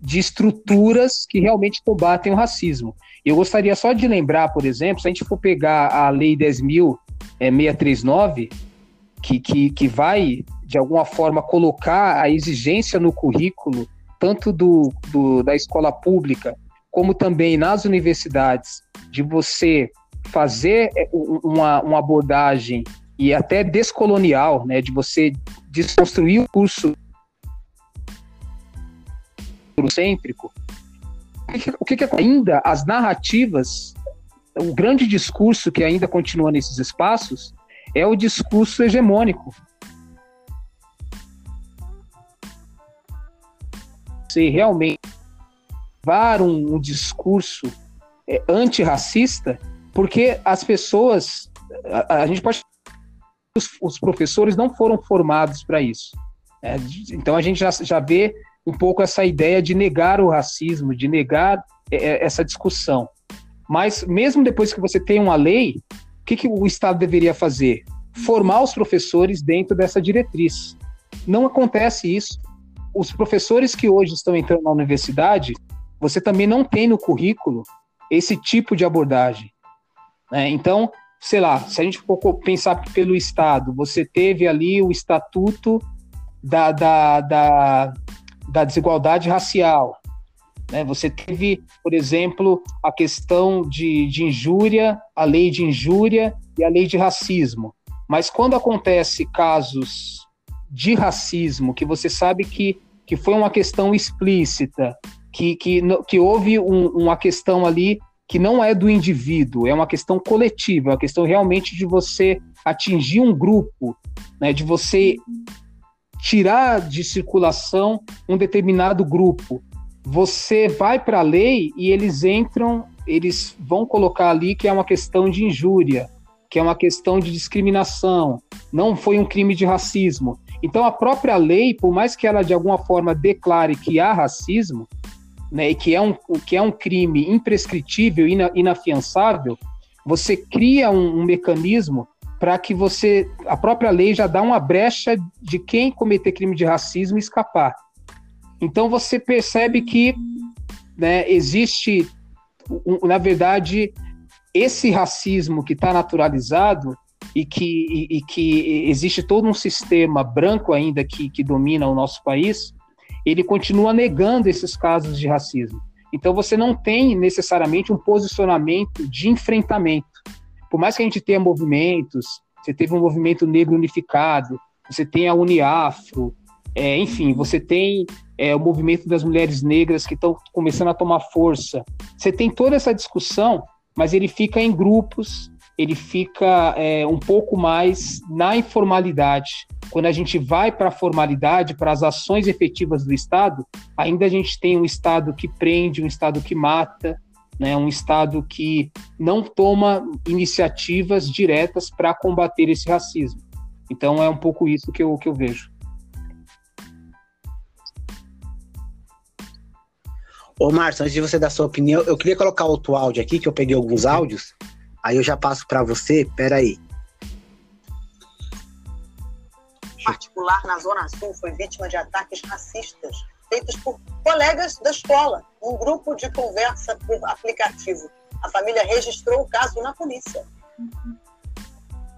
de estruturas que realmente combatem o racismo. Eu gostaria só de lembrar, por exemplo, se a gente for pegar a Lei 10.639, que, que, que vai, de alguma forma, colocar a exigência no currículo, tanto do, do, da escola pública, como também nas universidades, de você fazer é, uma, uma abordagem e até descolonial, né, de você desconstruir o curso eurocêntrico, o que, que ainda as narrativas, o grande discurso que ainda continua nesses espaços é o discurso hegemônico. Se realmente levar um, um discurso é, antirracista, porque as pessoas, a, a gente pode os, os, professores não foram formados para isso. É, então a gente já, já vê um pouco essa ideia de negar o racismo, de negar é, é, essa discussão. Mas mesmo depois que você tem uma lei, o que, que o Estado deveria fazer? Formar os professores dentro dessa diretriz. Não acontece isso. Os professores que hoje estão entrando na universidade, você também não tem no currículo esse tipo de abordagem. Né? Então, sei lá, se a gente for pensar pelo Estado, você teve ali o estatuto da, da, da, da desigualdade racial. Né? Você teve, por exemplo, a questão de, de injúria, a lei de injúria e a lei de racismo. Mas quando acontece casos de racismo, que você sabe que, que foi uma questão explícita, que, que, que houve um, uma questão ali que não é do indivíduo, é uma questão coletiva, é uma questão realmente de você atingir um grupo, né, de você tirar de circulação um determinado grupo. Você vai para a lei e eles entram, eles vão colocar ali que é uma questão de injúria. que é uma questão de discriminação, não foi um crime de racismo. Então a própria lei, por mais que ela de alguma forma declare que há racismo, né, e que é um, que é um crime imprescritível, ina, inafiançável, você cria um, um mecanismo para que você, a própria lei já dá uma brecha de quem cometer crime de racismo escapar. Então você percebe que né, existe, na verdade, esse racismo que está naturalizado e que, e, e, que existe todo um sistema branco ainda que, que domina o nosso país, ele continua negando esses casos de racismo. Então você não tem necessariamente um posicionamento de enfrentamento. Por mais que a gente tenha movimentos, você teve um movimento negro unificado, você tem a Uniafro, é, enfim, você tem é, o movimento das mulheres negras que estão começando a tomar força. Você tem toda essa discussão, mas ele fica em grupos, ele fica é, um pouco mais na informalidade. Quando a gente vai para a formalidade, para as ações efetivas do Estado, ainda a gente tem um Estado que prende, um Estado que mata, né, um Estado que não toma iniciativas diretas para combater esse racismo. Então é um pouco isso que eu, que eu vejo. Ô, Márcio, antes de você dar sua opinião, eu queria colocar outro áudio aqui, que eu peguei alguns áudios, aí eu já passo para você. Peraí. Particular na Zona Sul foi vítima de ataques racistas feitos por colegas da escola, um grupo de conversa por aplicativo. A família registrou o caso na polícia.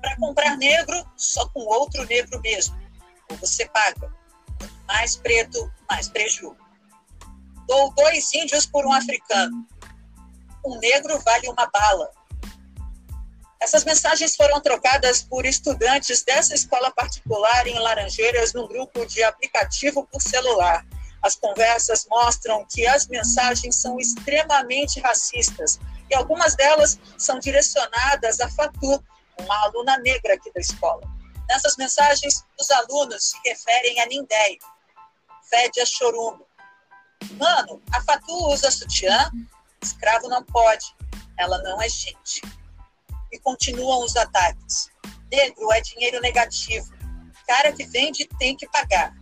Para comprar negro, só com outro negro mesmo. Ou você paga. Mais preto, mais prejuízo Dou dois índios por um africano. Um negro vale uma bala. Essas mensagens foram trocadas por estudantes dessa escola particular em Laranjeiras num grupo de aplicativo por celular. As conversas mostram que as mensagens são extremamente racistas e algumas delas são direcionadas a Fatu, uma aluna negra aqui da escola. Nessas mensagens, os alunos se referem a Nindéio, fede a chorumbo, Mano, a Fatu usa sutiã, escravo não pode, ela não é gente. E continuam os ataques. Negro é dinheiro negativo. Cara que vende tem que pagar.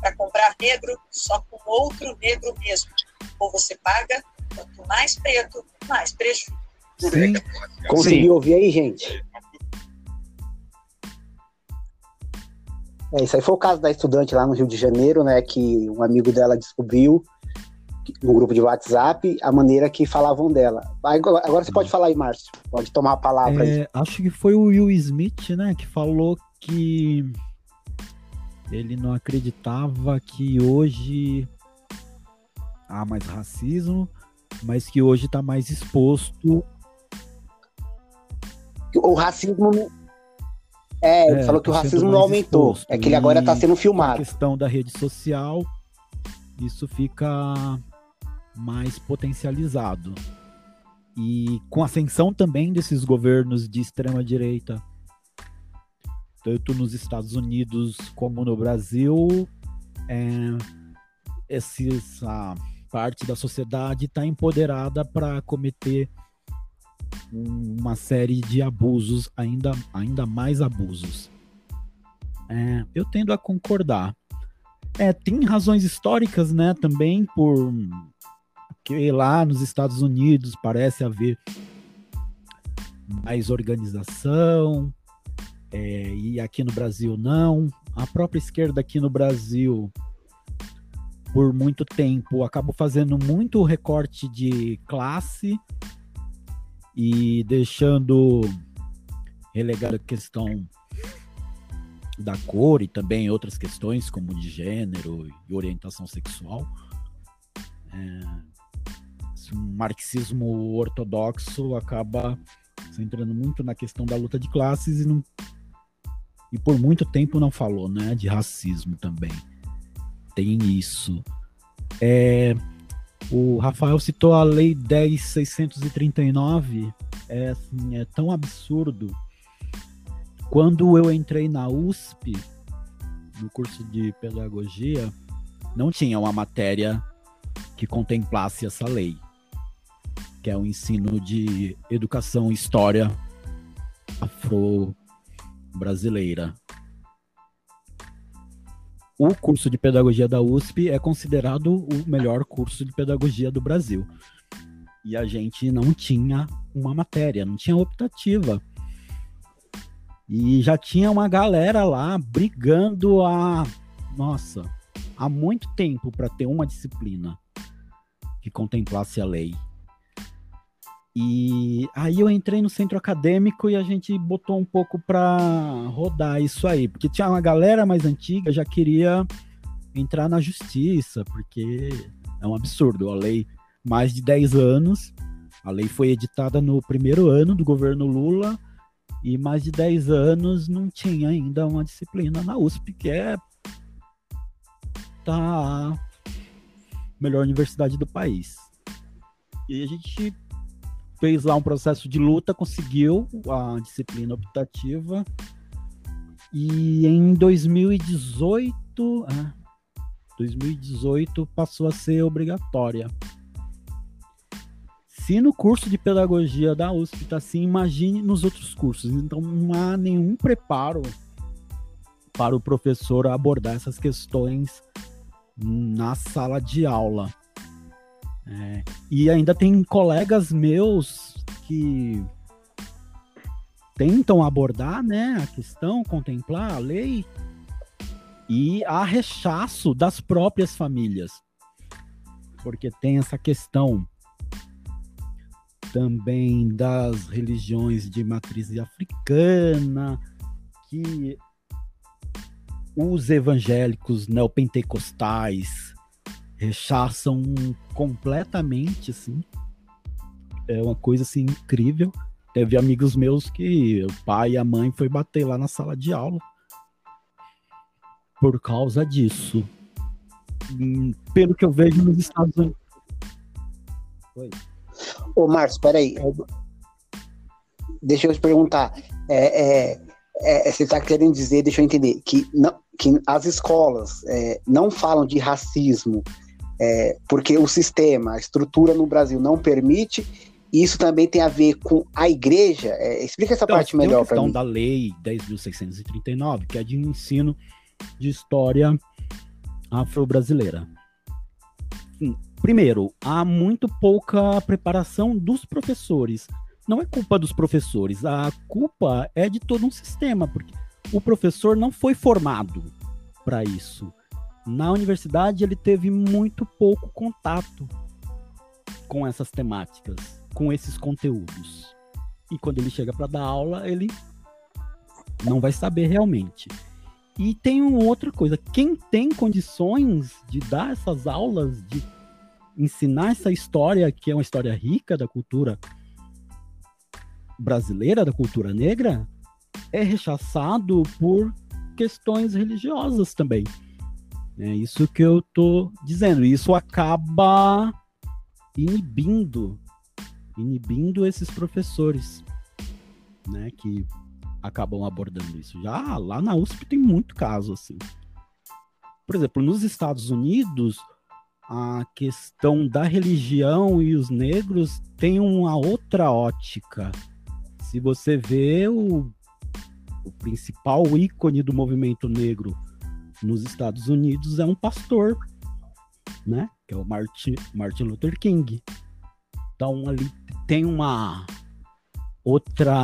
Para comprar negro, só com outro negro mesmo. Ou você paga, quanto mais preto, mais prejuízo. Sim. Conseguiu ouvir aí, gente? É, isso aí foi o caso da estudante lá no Rio de Janeiro, né? Que um amigo dela descobriu no grupo de WhatsApp a maneira que falavam dela. Agora você pode falar aí, Márcio. Pode tomar a palavra é, aí. Acho que foi o Will Smith, né, que falou que ele não acreditava que hoje há mais racismo, mas que hoje está mais exposto. O racismo. É, ele é, falou que o tá racismo não aumentou. Exposto. É que ele agora está sendo filmado. A questão da rede social, isso fica mais potencializado. E com a ascensão também desses governos de extrema direita, tanto nos Estados Unidos como no Brasil, é, essa parte da sociedade está empoderada para cometer uma série de abusos, ainda, ainda mais abusos. É, eu tendo a concordar. É, tem razões históricas, né, também por que lá nos Estados Unidos parece haver mais organização, é, e aqui no Brasil não. A própria esquerda aqui no Brasil, por muito tempo, acabou fazendo muito recorte de classe e deixando relegada a questão da cor e também outras questões como de gênero e orientação sexual. É, um marxismo ortodoxo acaba entrando muito na questão da luta de classes e, não, e por muito tempo não falou né, de racismo também. Tem isso. É, o Rafael citou a Lei 10.639, é, assim, é tão absurdo. Quando eu entrei na USP, no curso de pedagogia, não tinha uma matéria que contemplasse essa lei que é o ensino de educação, história afro-brasileira. O curso de pedagogia da USP é considerado o melhor curso de pedagogia do Brasil. E a gente não tinha uma matéria, não tinha optativa. E já tinha uma galera lá brigando a. Nossa, há muito tempo para ter uma disciplina que contemplasse a lei. E aí eu entrei no centro acadêmico e a gente botou um pouco para rodar isso aí, porque tinha uma galera mais antiga já queria entrar na justiça, porque é um absurdo, a lei mais de 10 anos, a lei foi editada no primeiro ano do governo Lula e mais de 10 anos não tinha ainda uma disciplina na USP, que é tá melhor universidade do país. E a gente fez lá um processo de luta, conseguiu a disciplina optativa. E em 2018, é, 2018 passou a ser obrigatória. Se no curso de pedagogia da USP tá assim, imagine nos outros cursos. Então não há nenhum preparo para o professor abordar essas questões na sala de aula. É, e ainda tem colegas meus que tentam abordar né, a questão, contemplar a lei, e há rechaço das próprias famílias. Porque tem essa questão também das religiões de matriz africana, que os evangélicos neopentecostais rechaçam completamente, assim. É uma coisa assim incrível. Teve amigos meus que o pai e a mãe foi bater lá na sala de aula por causa disso. Hum, pelo que eu vejo nos Estados Unidos. Oi. Ô, Márcio, peraí. Deixa eu te perguntar. É, é, é, você está querendo dizer, deixa eu entender, que, não, que as escolas é, não falam de racismo é, porque o sistema, a estrutura no Brasil não permite. E isso também tem a ver com a igreja. É, explica essa então, parte melhor para mim. da lei 10.639, que é de ensino de história afro-brasileira. Primeiro, há muito pouca preparação dos professores. Não é culpa dos professores, a culpa é de todo um sistema, porque o professor não foi formado para isso na universidade ele teve muito pouco contato com essas temáticas, com esses conteúdos. E quando ele chega para dar aula, ele não vai saber realmente. E tem uma outra coisa, quem tem condições de dar essas aulas, de ensinar essa história, que é uma história rica da cultura brasileira, da cultura negra, é rechaçado por questões religiosas também. É isso que eu tô dizendo. Isso acaba inibindo, inibindo esses professores, né, que acabam abordando isso. Já lá na USP tem muito caso assim. Por exemplo, nos Estados Unidos, a questão da religião e os negros tem uma outra ótica. Se você vê o, o principal ícone do movimento negro nos Estados Unidos é um pastor, né? Que é o Martin, Martin Luther King. Então ali tem uma outra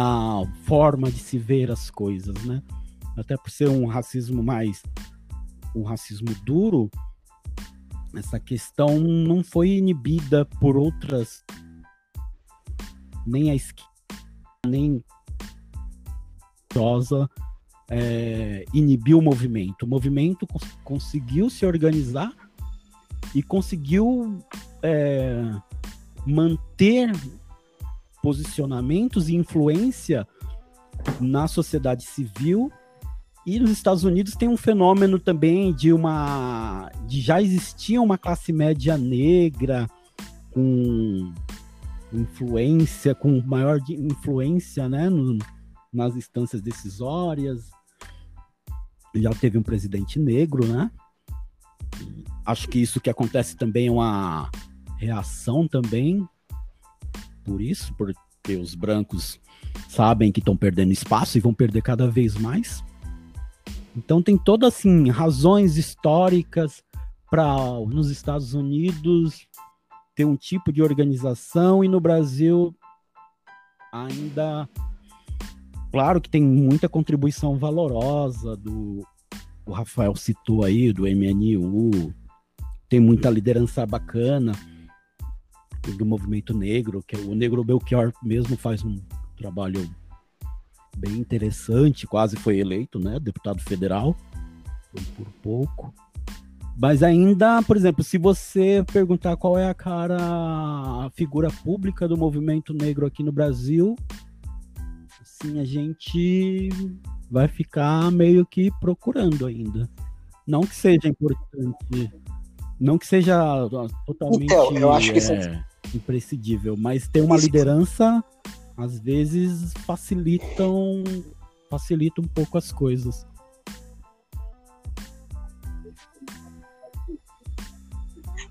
forma de se ver as coisas, né? Até por ser um racismo mais um racismo duro, essa questão não foi inibida por outras nem a esquerda nem rosa é, inibiu o movimento. O movimento cons conseguiu se organizar e conseguiu é, manter posicionamentos e influência na sociedade civil e nos Estados Unidos tem um fenômeno também de uma de já existia uma classe média negra com influência com maior influência né no, nas instâncias decisórias já teve um presidente negro, né? Acho que isso que acontece também é uma reação também por isso, porque os brancos sabem que estão perdendo espaço e vão perder cada vez mais. Então tem todas assim razões históricas para nos Estados Unidos ter um tipo de organização e no Brasil ainda claro que tem muita contribuição valorosa do o Rafael citou aí do MNU, tem muita liderança bacana do movimento negro, que é o Negro Belchior mesmo faz um trabalho bem interessante, quase foi eleito, né, deputado federal, por pouco. Mas ainda, por exemplo, se você perguntar qual é a cara, a figura pública do movimento negro aqui no Brasil, assim, a gente vai ficar meio que procurando ainda. Não que seja importante, não que seja totalmente então, eu acho que é, é, imprescindível, mas ter uma liderança às vezes facilitam facilita um pouco as coisas.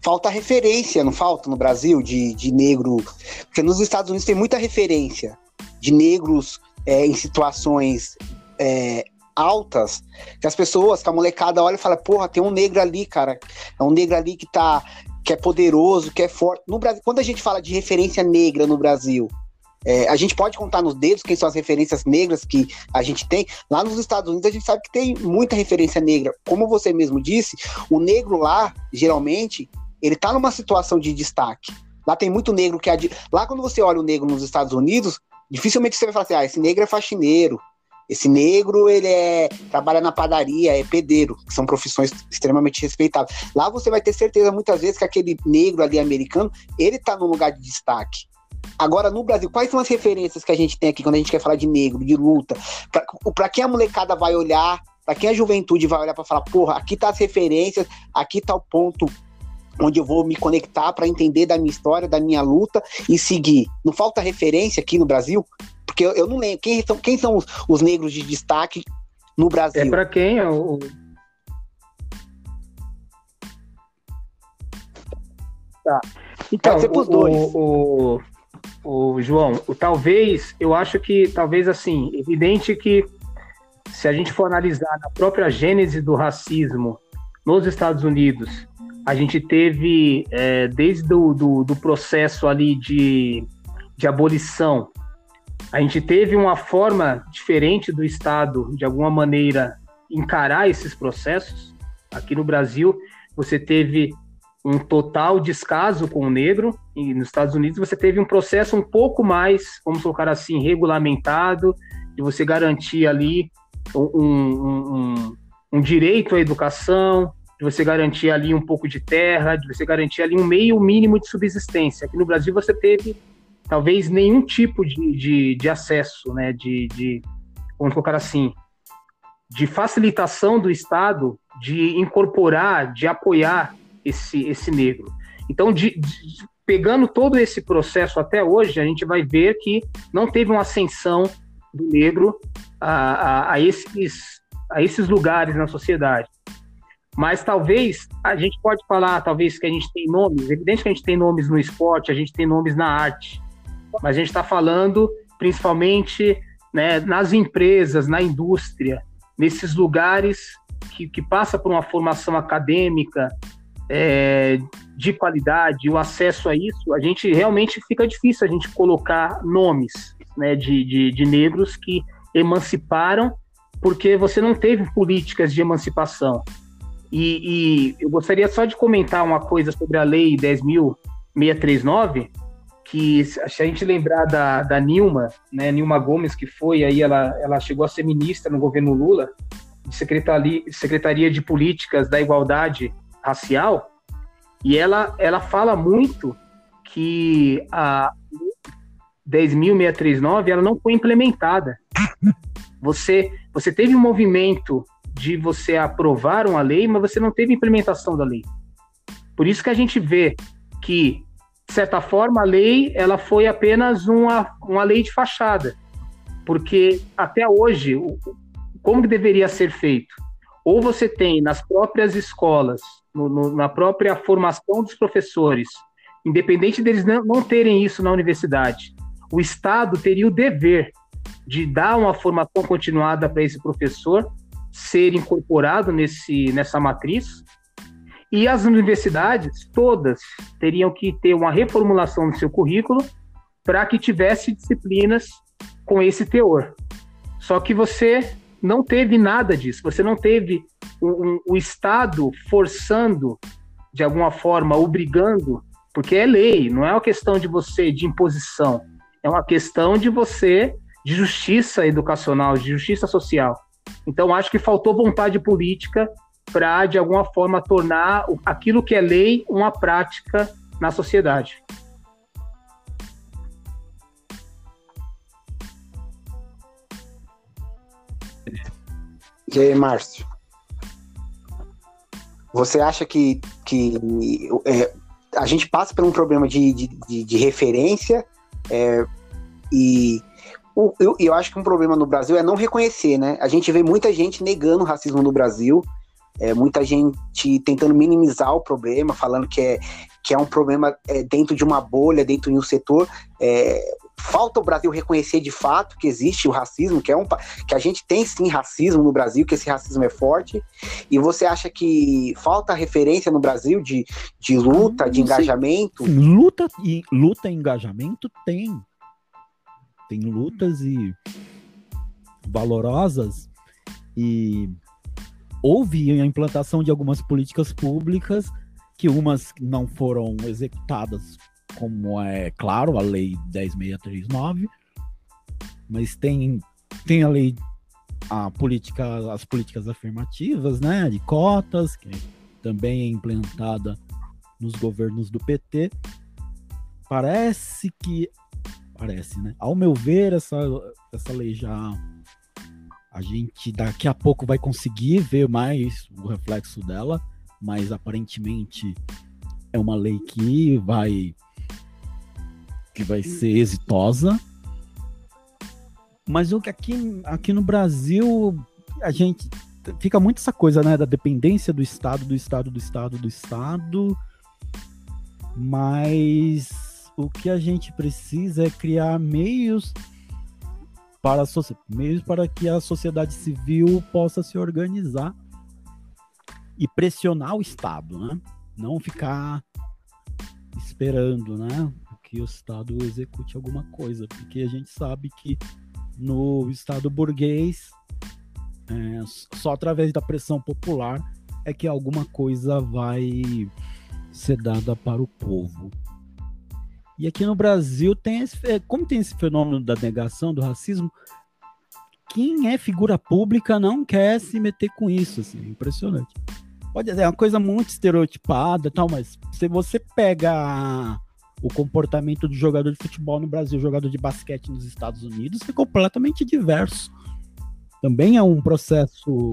falta referência, não falta no Brasil de, de negro? Porque nos Estados Unidos tem muita referência de negros é, em situações é, altas, que as pessoas, que a molecada olha e fala, porra, tem um negro ali, cara. É um negro ali que tá. que é poderoso, que é forte. No Brasil, quando a gente fala de referência negra no Brasil, é, a gente pode contar nos dedos quem são as referências negras que a gente tem. Lá nos Estados Unidos a gente sabe que tem muita referência negra. Como você mesmo disse, o negro lá, geralmente, ele tá numa situação de destaque. Lá tem muito negro que. Lá, quando você olha o negro nos Estados Unidos, dificilmente você vai falar assim: ah, esse negro é faxineiro. Esse negro, ele é trabalha na padaria, é pedreiro, que são profissões extremamente respeitáveis. Lá você vai ter certeza muitas vezes que aquele negro ali americano, ele tá num lugar de destaque. Agora, no Brasil, quais são as referências que a gente tem aqui quando a gente quer falar de negro, de luta? Para quem a molecada vai olhar, para quem a juventude vai olhar para falar, porra, aqui tá as referências, aqui tá o ponto onde eu vou me conectar para entender da minha história, da minha luta e seguir. Não falta referência aqui no Brasil? Porque eu, eu não lembro. Quem são, quem são os, os negros de destaque no Brasil? É para quem? É o... Tá. Então, Pode ser pros o, dois. O, o, o João, o, talvez, eu acho que, talvez assim, evidente que se a gente for analisar na própria gênese do racismo nos Estados Unidos, a gente teve, é, desde o do, do processo ali de, de abolição, a gente teve uma forma diferente do Estado, de alguma maneira, encarar esses processos. Aqui no Brasil, você teve um total descaso com o negro, e nos Estados Unidos você teve um processo um pouco mais, vamos colocar assim, regulamentado, de você garantir ali um, um, um, um direito à educação, de você garantir ali um pouco de terra, de você garantir ali um meio mínimo de subsistência. Aqui no Brasil você teve talvez nenhum tipo de, de, de acesso, né, de, de, vamos colocar assim, de facilitação do Estado de incorporar, de apoiar esse, esse negro. Então, de, de, pegando todo esse processo até hoje, a gente vai ver que não teve uma ascensão do negro a, a, a esses, a esses lugares na sociedade. Mas talvez a gente pode falar, talvez que a gente tem nomes, é evidente que a gente tem nomes no esporte, a gente tem nomes na arte, mas a gente está falando principalmente né, nas empresas, na indústria, nesses lugares que, que passa por uma formação acadêmica é, de qualidade, o acesso a isso, a gente realmente fica difícil a gente colocar nomes né, de, de, de negros que emanciparam, porque você não teve políticas de emancipação. E, e, eu gostaria só de comentar uma coisa sobre a Lei 10.639, que se a gente lembrar da, da Nilma, né, Nilma Gomes, que foi aí, ela, ela chegou a ser ministra no governo Lula, de Secretaria, Secretaria de Políticas da Igualdade Racial, e ela, ela fala muito que a 10.639 ela não foi implementada. Você, você teve um movimento de você aprovar uma lei, mas você não teve implementação da lei. Por isso que a gente vê que, de certa forma, a lei ela foi apenas uma, uma lei de fachada. Porque até hoje, como que deveria ser feito? Ou você tem nas próprias escolas, no, no, na própria formação dos professores, independente deles não, não terem isso na universidade, o Estado teria o dever de dar uma formação continuada para esse professor ser incorporado nesse, nessa matriz. E as universidades todas teriam que ter uma reformulação no seu currículo para que tivesse disciplinas com esse teor. Só que você não teve nada disso, você não teve o, um, o Estado forçando, de alguma forma, obrigando, porque é lei, não é uma questão de você, de imposição, é uma questão de você, de justiça educacional, de justiça social. Então, acho que faltou vontade política para, de alguma forma, tornar aquilo que é lei uma prática na sociedade. E aí, Márcio? Você acha que, que é, a gente passa por um problema de, de, de referência é, e eu, eu acho que um problema no Brasil é não reconhecer, né? A gente vê muita gente negando o racismo no Brasil, é, muita gente tentando minimizar o problema, falando que é, que é um problema é, dentro de uma bolha, dentro de um setor. É, falta o Brasil reconhecer de fato que existe o racismo, que é um que a gente tem sim racismo no Brasil, que esse racismo é forte. E você acha que falta referência no Brasil de, de luta, de engajamento? Luta e luta e engajamento tem. Tem lutas e valorosas e houve a implantação de algumas políticas públicas que umas não foram executadas como é claro, a lei 10639, mas tem, tem a lei, a política, as políticas afirmativas, né, de cotas, que também é implantada nos governos do PT. Parece que, parece, né, ao meu ver, essa, essa lei já a gente daqui a pouco vai conseguir ver mais o reflexo dela, mas aparentemente é uma lei que vai que vai ser exitosa. Mas o que aqui, aqui no Brasil a gente fica muito essa coisa, né, da dependência do Estado, do Estado, do Estado, do Estado. Mas o que a gente precisa é criar meios para meios para que a sociedade civil possa se organizar e pressionar o Estado, né? Não ficar esperando, né? que o Estado execute alguma coisa, porque a gente sabe que no Estado burguês, é, só através da pressão popular é que alguma coisa vai ser dada para o povo. E aqui no Brasil tem esse, como tem esse fenômeno da negação do racismo, quem é figura pública não quer se meter com isso, assim, é impressionante. Pode ser é uma coisa muito estereotipada, tal, mas se você pega o comportamento do jogador de futebol no Brasil, jogador de basquete nos Estados Unidos, é completamente diverso. Também é um processo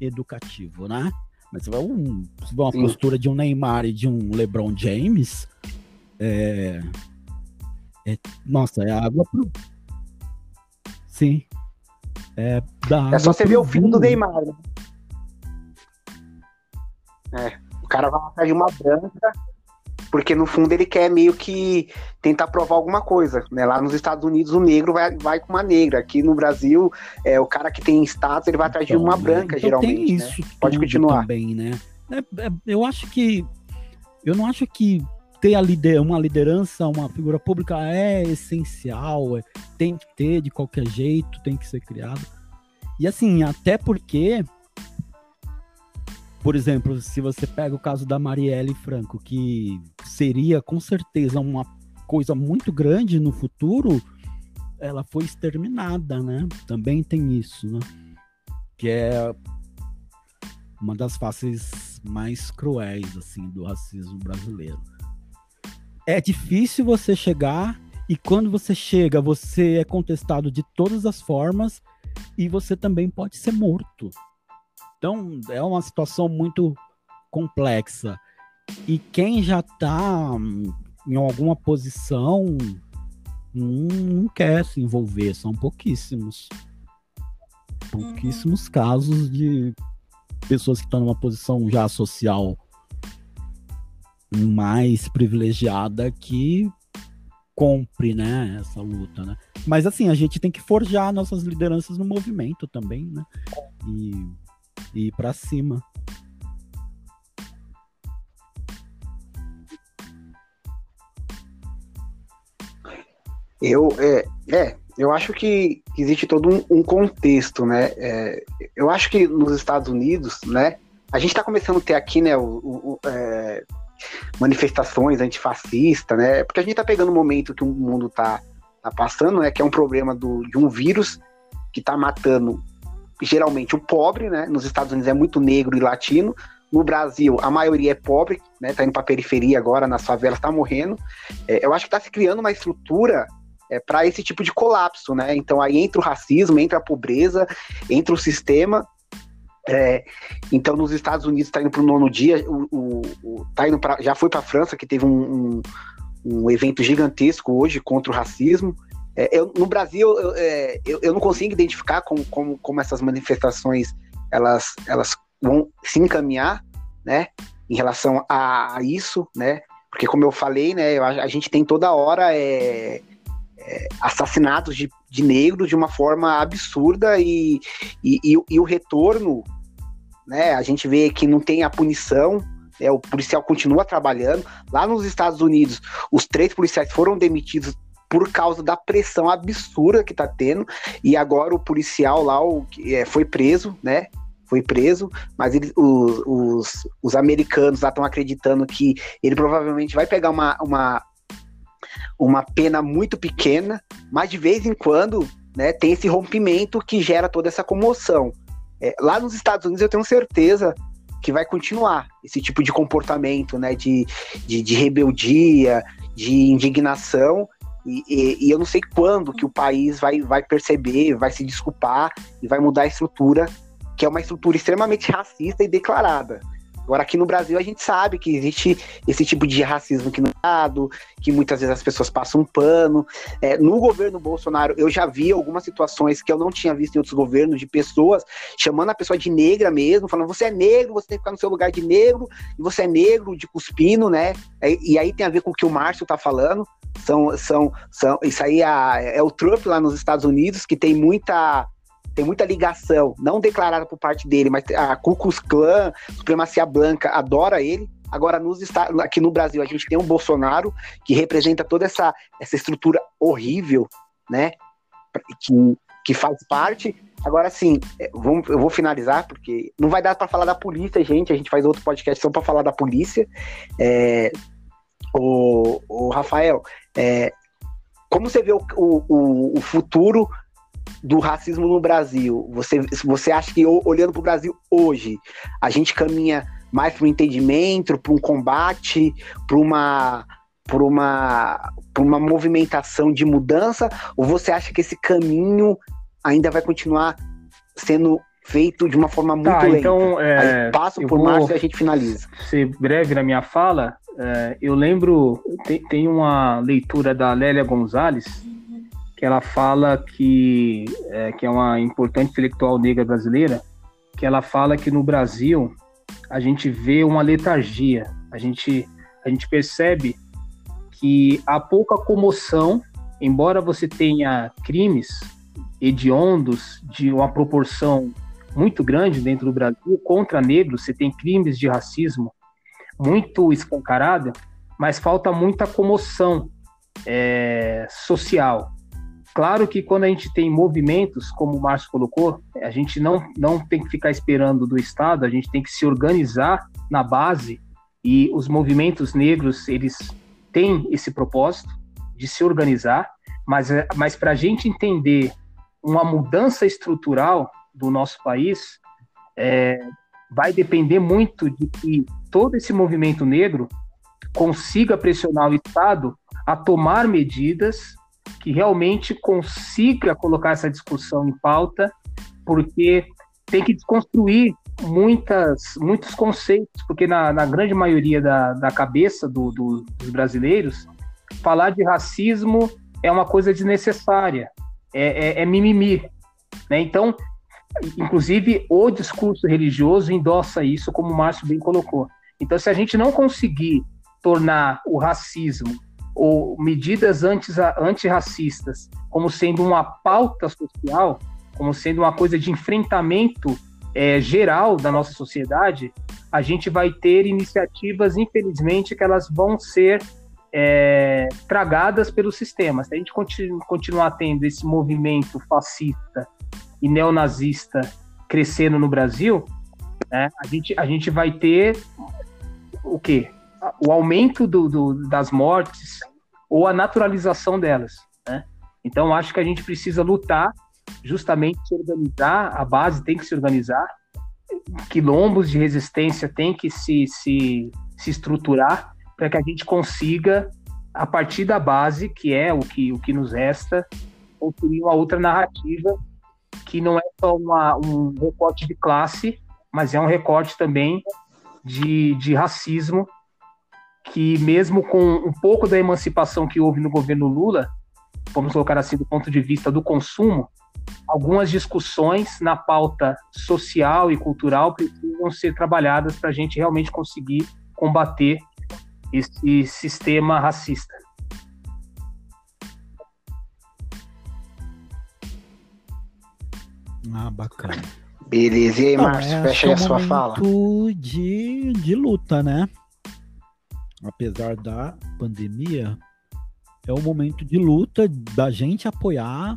educativo, né? Mas você vê uma Sim. postura de um Neymar e de um LeBron James, é, é nossa, é água pro... Sim. É, da é só você ver o filho do Neymar. Né? É, o cara vai atrás de uma branca porque no fundo ele quer meio que tentar provar alguma coisa, né? Lá nos Estados Unidos o negro vai, vai com uma negra, aqui no Brasil é o cara que tem status ele vai atrás então, de uma então, branca então geralmente. Né? isso né? Pode continuar. Também, né? É, é, eu acho que eu não acho que ter a lider, uma liderança, uma figura pública é essencial, é, tem que ter de qualquer jeito, tem que ser criado. E assim, até porque por exemplo, se você pega o caso da Marielle Franco, que seria com certeza uma coisa muito grande no futuro, ela foi exterminada, né? Também tem isso, né? Que é uma das faces mais cruéis assim do racismo brasileiro. É difícil você chegar e quando você chega, você é contestado de todas as formas e você também pode ser morto. Então, é uma situação muito complexa. E quem já está em alguma posição não, não, quer se envolver, são pouquíssimos. Pouquíssimos uhum. casos de pessoas que estão numa posição já social mais privilegiada que compre, né, essa luta, né? Mas assim, a gente tem que forjar nossas lideranças no movimento também, né? E, e ir para cima. Eu, é, é, eu acho que existe todo um, um contexto, né? É, eu acho que nos Estados Unidos, né, a gente está começando a ter aqui, né, o, o é, manifestações antifascistas, né? Porque a gente está pegando um momento que o mundo está tá passando, né? Que é um problema do, de um vírus que está matando geralmente o pobre, né? Nos Estados Unidos é muito negro e latino. No Brasil, a maioria é pobre, né? Tá indo para periferia agora, nas favelas, está morrendo. É, eu acho que está se criando uma estrutura é, para esse tipo de colapso, né? Então aí entra o racismo, entra a pobreza, entra o sistema. É, então nos Estados Unidos está indo para o nono dia, o, o, tá indo pra, já foi para a França que teve um, um, um, evento gigantesco hoje contra o racismo. É, eu, no Brasil eu, é, eu, eu, não consigo identificar como, como, como essas manifestações elas, elas vão se encaminhar, né? Em relação a, a isso, né? Porque como eu falei, né? A, a gente tem toda hora é, é, assassinatos de, de negros de uma forma absurda e, e, e, e, o retorno, né? A gente vê que não tem a punição, né, o policial continua trabalhando. Lá nos Estados Unidos, os três policiais foram demitidos por causa da pressão absurda que tá tendo, e agora o policial lá o, é, foi preso, né? Foi preso, mas ele, os, os, os americanos lá estão acreditando que ele provavelmente vai pegar uma, uma uma pena muito pequena, mas de vez em quando né, tem esse rompimento que gera toda essa comoção. É, lá nos Estados Unidos eu tenho certeza que vai continuar esse tipo de comportamento, né, de, de, de rebeldia, de indignação, e, e, e, eu não sei quando que o país vai, vai perceber, vai se desculpar e vai mudar a estrutura, que é uma estrutura extremamente racista e declarada. Agora, aqui no Brasil, a gente sabe que existe esse tipo de racismo que não é dado, que muitas vezes as pessoas passam um pano. É, no governo Bolsonaro, eu já vi algumas situações que eu não tinha visto em outros governos, de pessoas chamando a pessoa de negra mesmo, falando: você é negro, você tem que ficar no seu lugar de negro, e você é negro, de cuspino, né? E, e aí tem a ver com o que o Márcio tá falando. São, são, são, isso aí é, é o Trump lá nos Estados Unidos, que tem muita tem muita ligação, não declarada por parte dele, mas a Ku Klux Klan, Supremacia Branca, adora ele. Agora, nos Estados, aqui no Brasil, a gente tem um Bolsonaro que representa toda essa, essa estrutura horrível, né? Que, que faz parte. Agora, sim, é, eu vou finalizar, porque não vai dar para falar da polícia, gente. A gente faz outro podcast só para falar da polícia. É, o, o Rafael, é, como você vê o, o, o futuro do racismo no Brasil, você, você acha que olhando para o Brasil hoje, a gente caminha mais para um entendimento, para um combate, para uma por uma, por uma movimentação de mudança, ou você acha que esse caminho ainda vai continuar sendo feito de uma forma muito tá, lenta? Então, é, Aí passo por Márcio e a gente finaliza. Ser breve na minha fala, é, eu lembro, tem, tem uma leitura da Lélia Gonzalez, que ela fala que, é, que é uma importante intelectual negra brasileira, que ela fala que no Brasil a gente vê uma letargia, a gente, a gente percebe que há pouca comoção, embora você tenha crimes hediondos de uma proporção muito grande dentro do Brasil contra negros, você tem crimes de racismo muito escancarada, mas falta muita comoção é, social. Claro que quando a gente tem movimentos, como o Márcio colocou, a gente não, não tem que ficar esperando do Estado, a gente tem que se organizar na base e os movimentos negros, eles têm esse propósito de se organizar, mas, mas para a gente entender uma mudança estrutural do nosso país, é, vai depender muito de que todo esse movimento negro consiga pressionar o Estado a tomar medidas que realmente consiga colocar essa discussão em pauta, porque tem que desconstruir muitas, muitos conceitos, porque na, na grande maioria da, da cabeça do, do, dos brasileiros, falar de racismo é uma coisa desnecessária, é, é, é mimimi. Né? Então, inclusive, o discurso religioso endossa isso, como o Márcio bem colocou. Então, se a gente não conseguir tornar o racismo ou medidas antirracistas como sendo uma pauta social, como sendo uma coisa de enfrentamento é, geral da nossa sociedade, a gente vai ter iniciativas, infelizmente, que elas vão ser é, tragadas pelo sistema. Se a gente continu, continuar tendo esse movimento fascista e neonazista crescendo no Brasil, né, a, gente, a gente vai ter o quê? O aumento do, do, das mortes ou a naturalização delas. Né? Então, acho que a gente precisa lutar justamente se organizar, a base tem que se organizar, quilombos de resistência tem que se, se, se estruturar para que a gente consiga, a partir da base, que é o que, o que nos resta, construir uma outra narrativa que não é só uma, um recorte de classe, mas é um recorte também de, de racismo, que mesmo com um pouco da emancipação que houve no governo Lula, vamos colocar assim, do ponto de vista do consumo, algumas discussões na pauta social e cultural precisam ser trabalhadas para a gente realmente conseguir combater esse sistema racista. Ah, bacana. Beleza, e aí, Márcio, é, fecha aí a sua fala. De, de luta, né? Apesar da pandemia, é o momento de luta da gente apoiar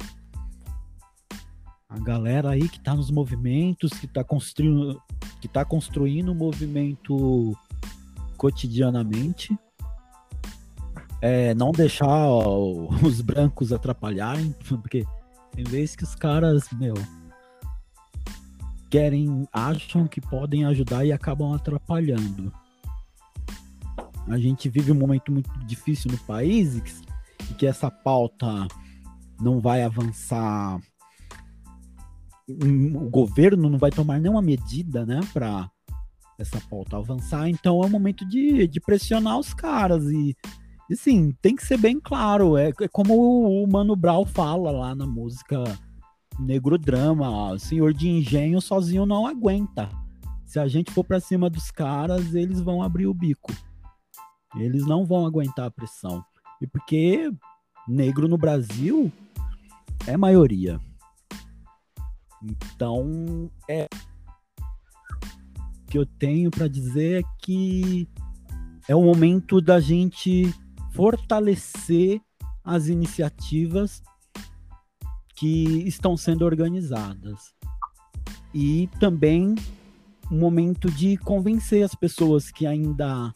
a galera aí que tá nos movimentos, que tá construindo, que tá construindo o um movimento cotidianamente. É, não deixar ó, os brancos atrapalharem, porque tem vezes que os caras, meu, querem, acham que podem ajudar e acabam atrapalhando. A gente vive um momento muito difícil no país e que, essa pauta não vai avançar o governo não vai tomar nenhuma medida, né, para essa pauta avançar, então é o momento de, de pressionar os caras e, e sim, tem que ser bem claro, é, é como o Mano Brown fala lá na música Negro Drama, o senhor de engenho sozinho não aguenta. Se a gente for para cima dos caras, eles vão abrir o bico. Eles não vão aguentar a pressão. E porque negro no Brasil é maioria. Então, é o que eu tenho para dizer é que é o momento da gente fortalecer as iniciativas que estão sendo organizadas. E também um momento de convencer as pessoas que ainda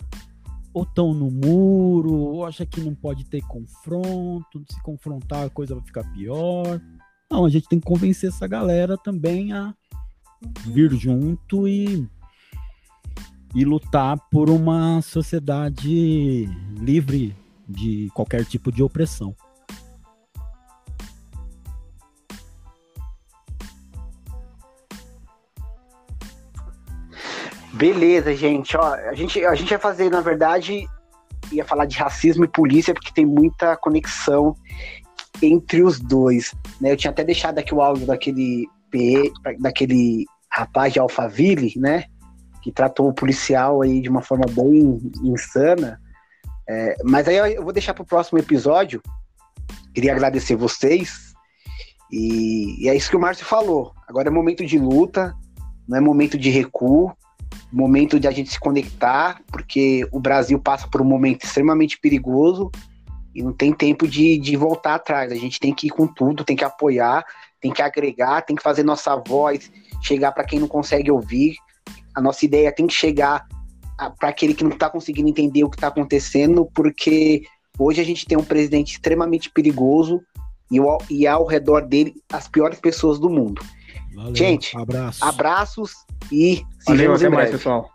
ou estão no muro, ou acham que não pode ter confronto, se confrontar a coisa vai ficar pior. Não, a gente tem que convencer essa galera também a vir junto e, e lutar por uma sociedade livre de qualquer tipo de opressão. Beleza, gente. Ó, a gente, a gente ia fazer, na verdade, ia falar de racismo e polícia, porque tem muita conexão entre os dois. Né? Eu tinha até deixado aqui o áudio daquele PE, daquele rapaz de Alphaville, né? Que tratou o policial aí de uma forma bem insana. É, mas aí eu vou deixar para o próximo episódio. Queria agradecer vocês. E, e, é isso que o Márcio falou. Agora é momento de luta, não é momento de recuo, momento de a gente se conectar, porque o Brasil passa por um momento extremamente perigoso e não tem tempo de, de voltar atrás. A gente tem que ir com tudo, tem que apoiar, tem que agregar, tem que fazer nossa voz chegar para quem não consegue ouvir. A nossa ideia tem que chegar para aquele que não está conseguindo entender o que está acontecendo, porque hoje a gente tem um presidente extremamente perigoso e, e ao redor dele as piores pessoas do mundo. Valeu, Gente, abraço. abraços e se Valeu, vemos até em breve. mais, pessoal.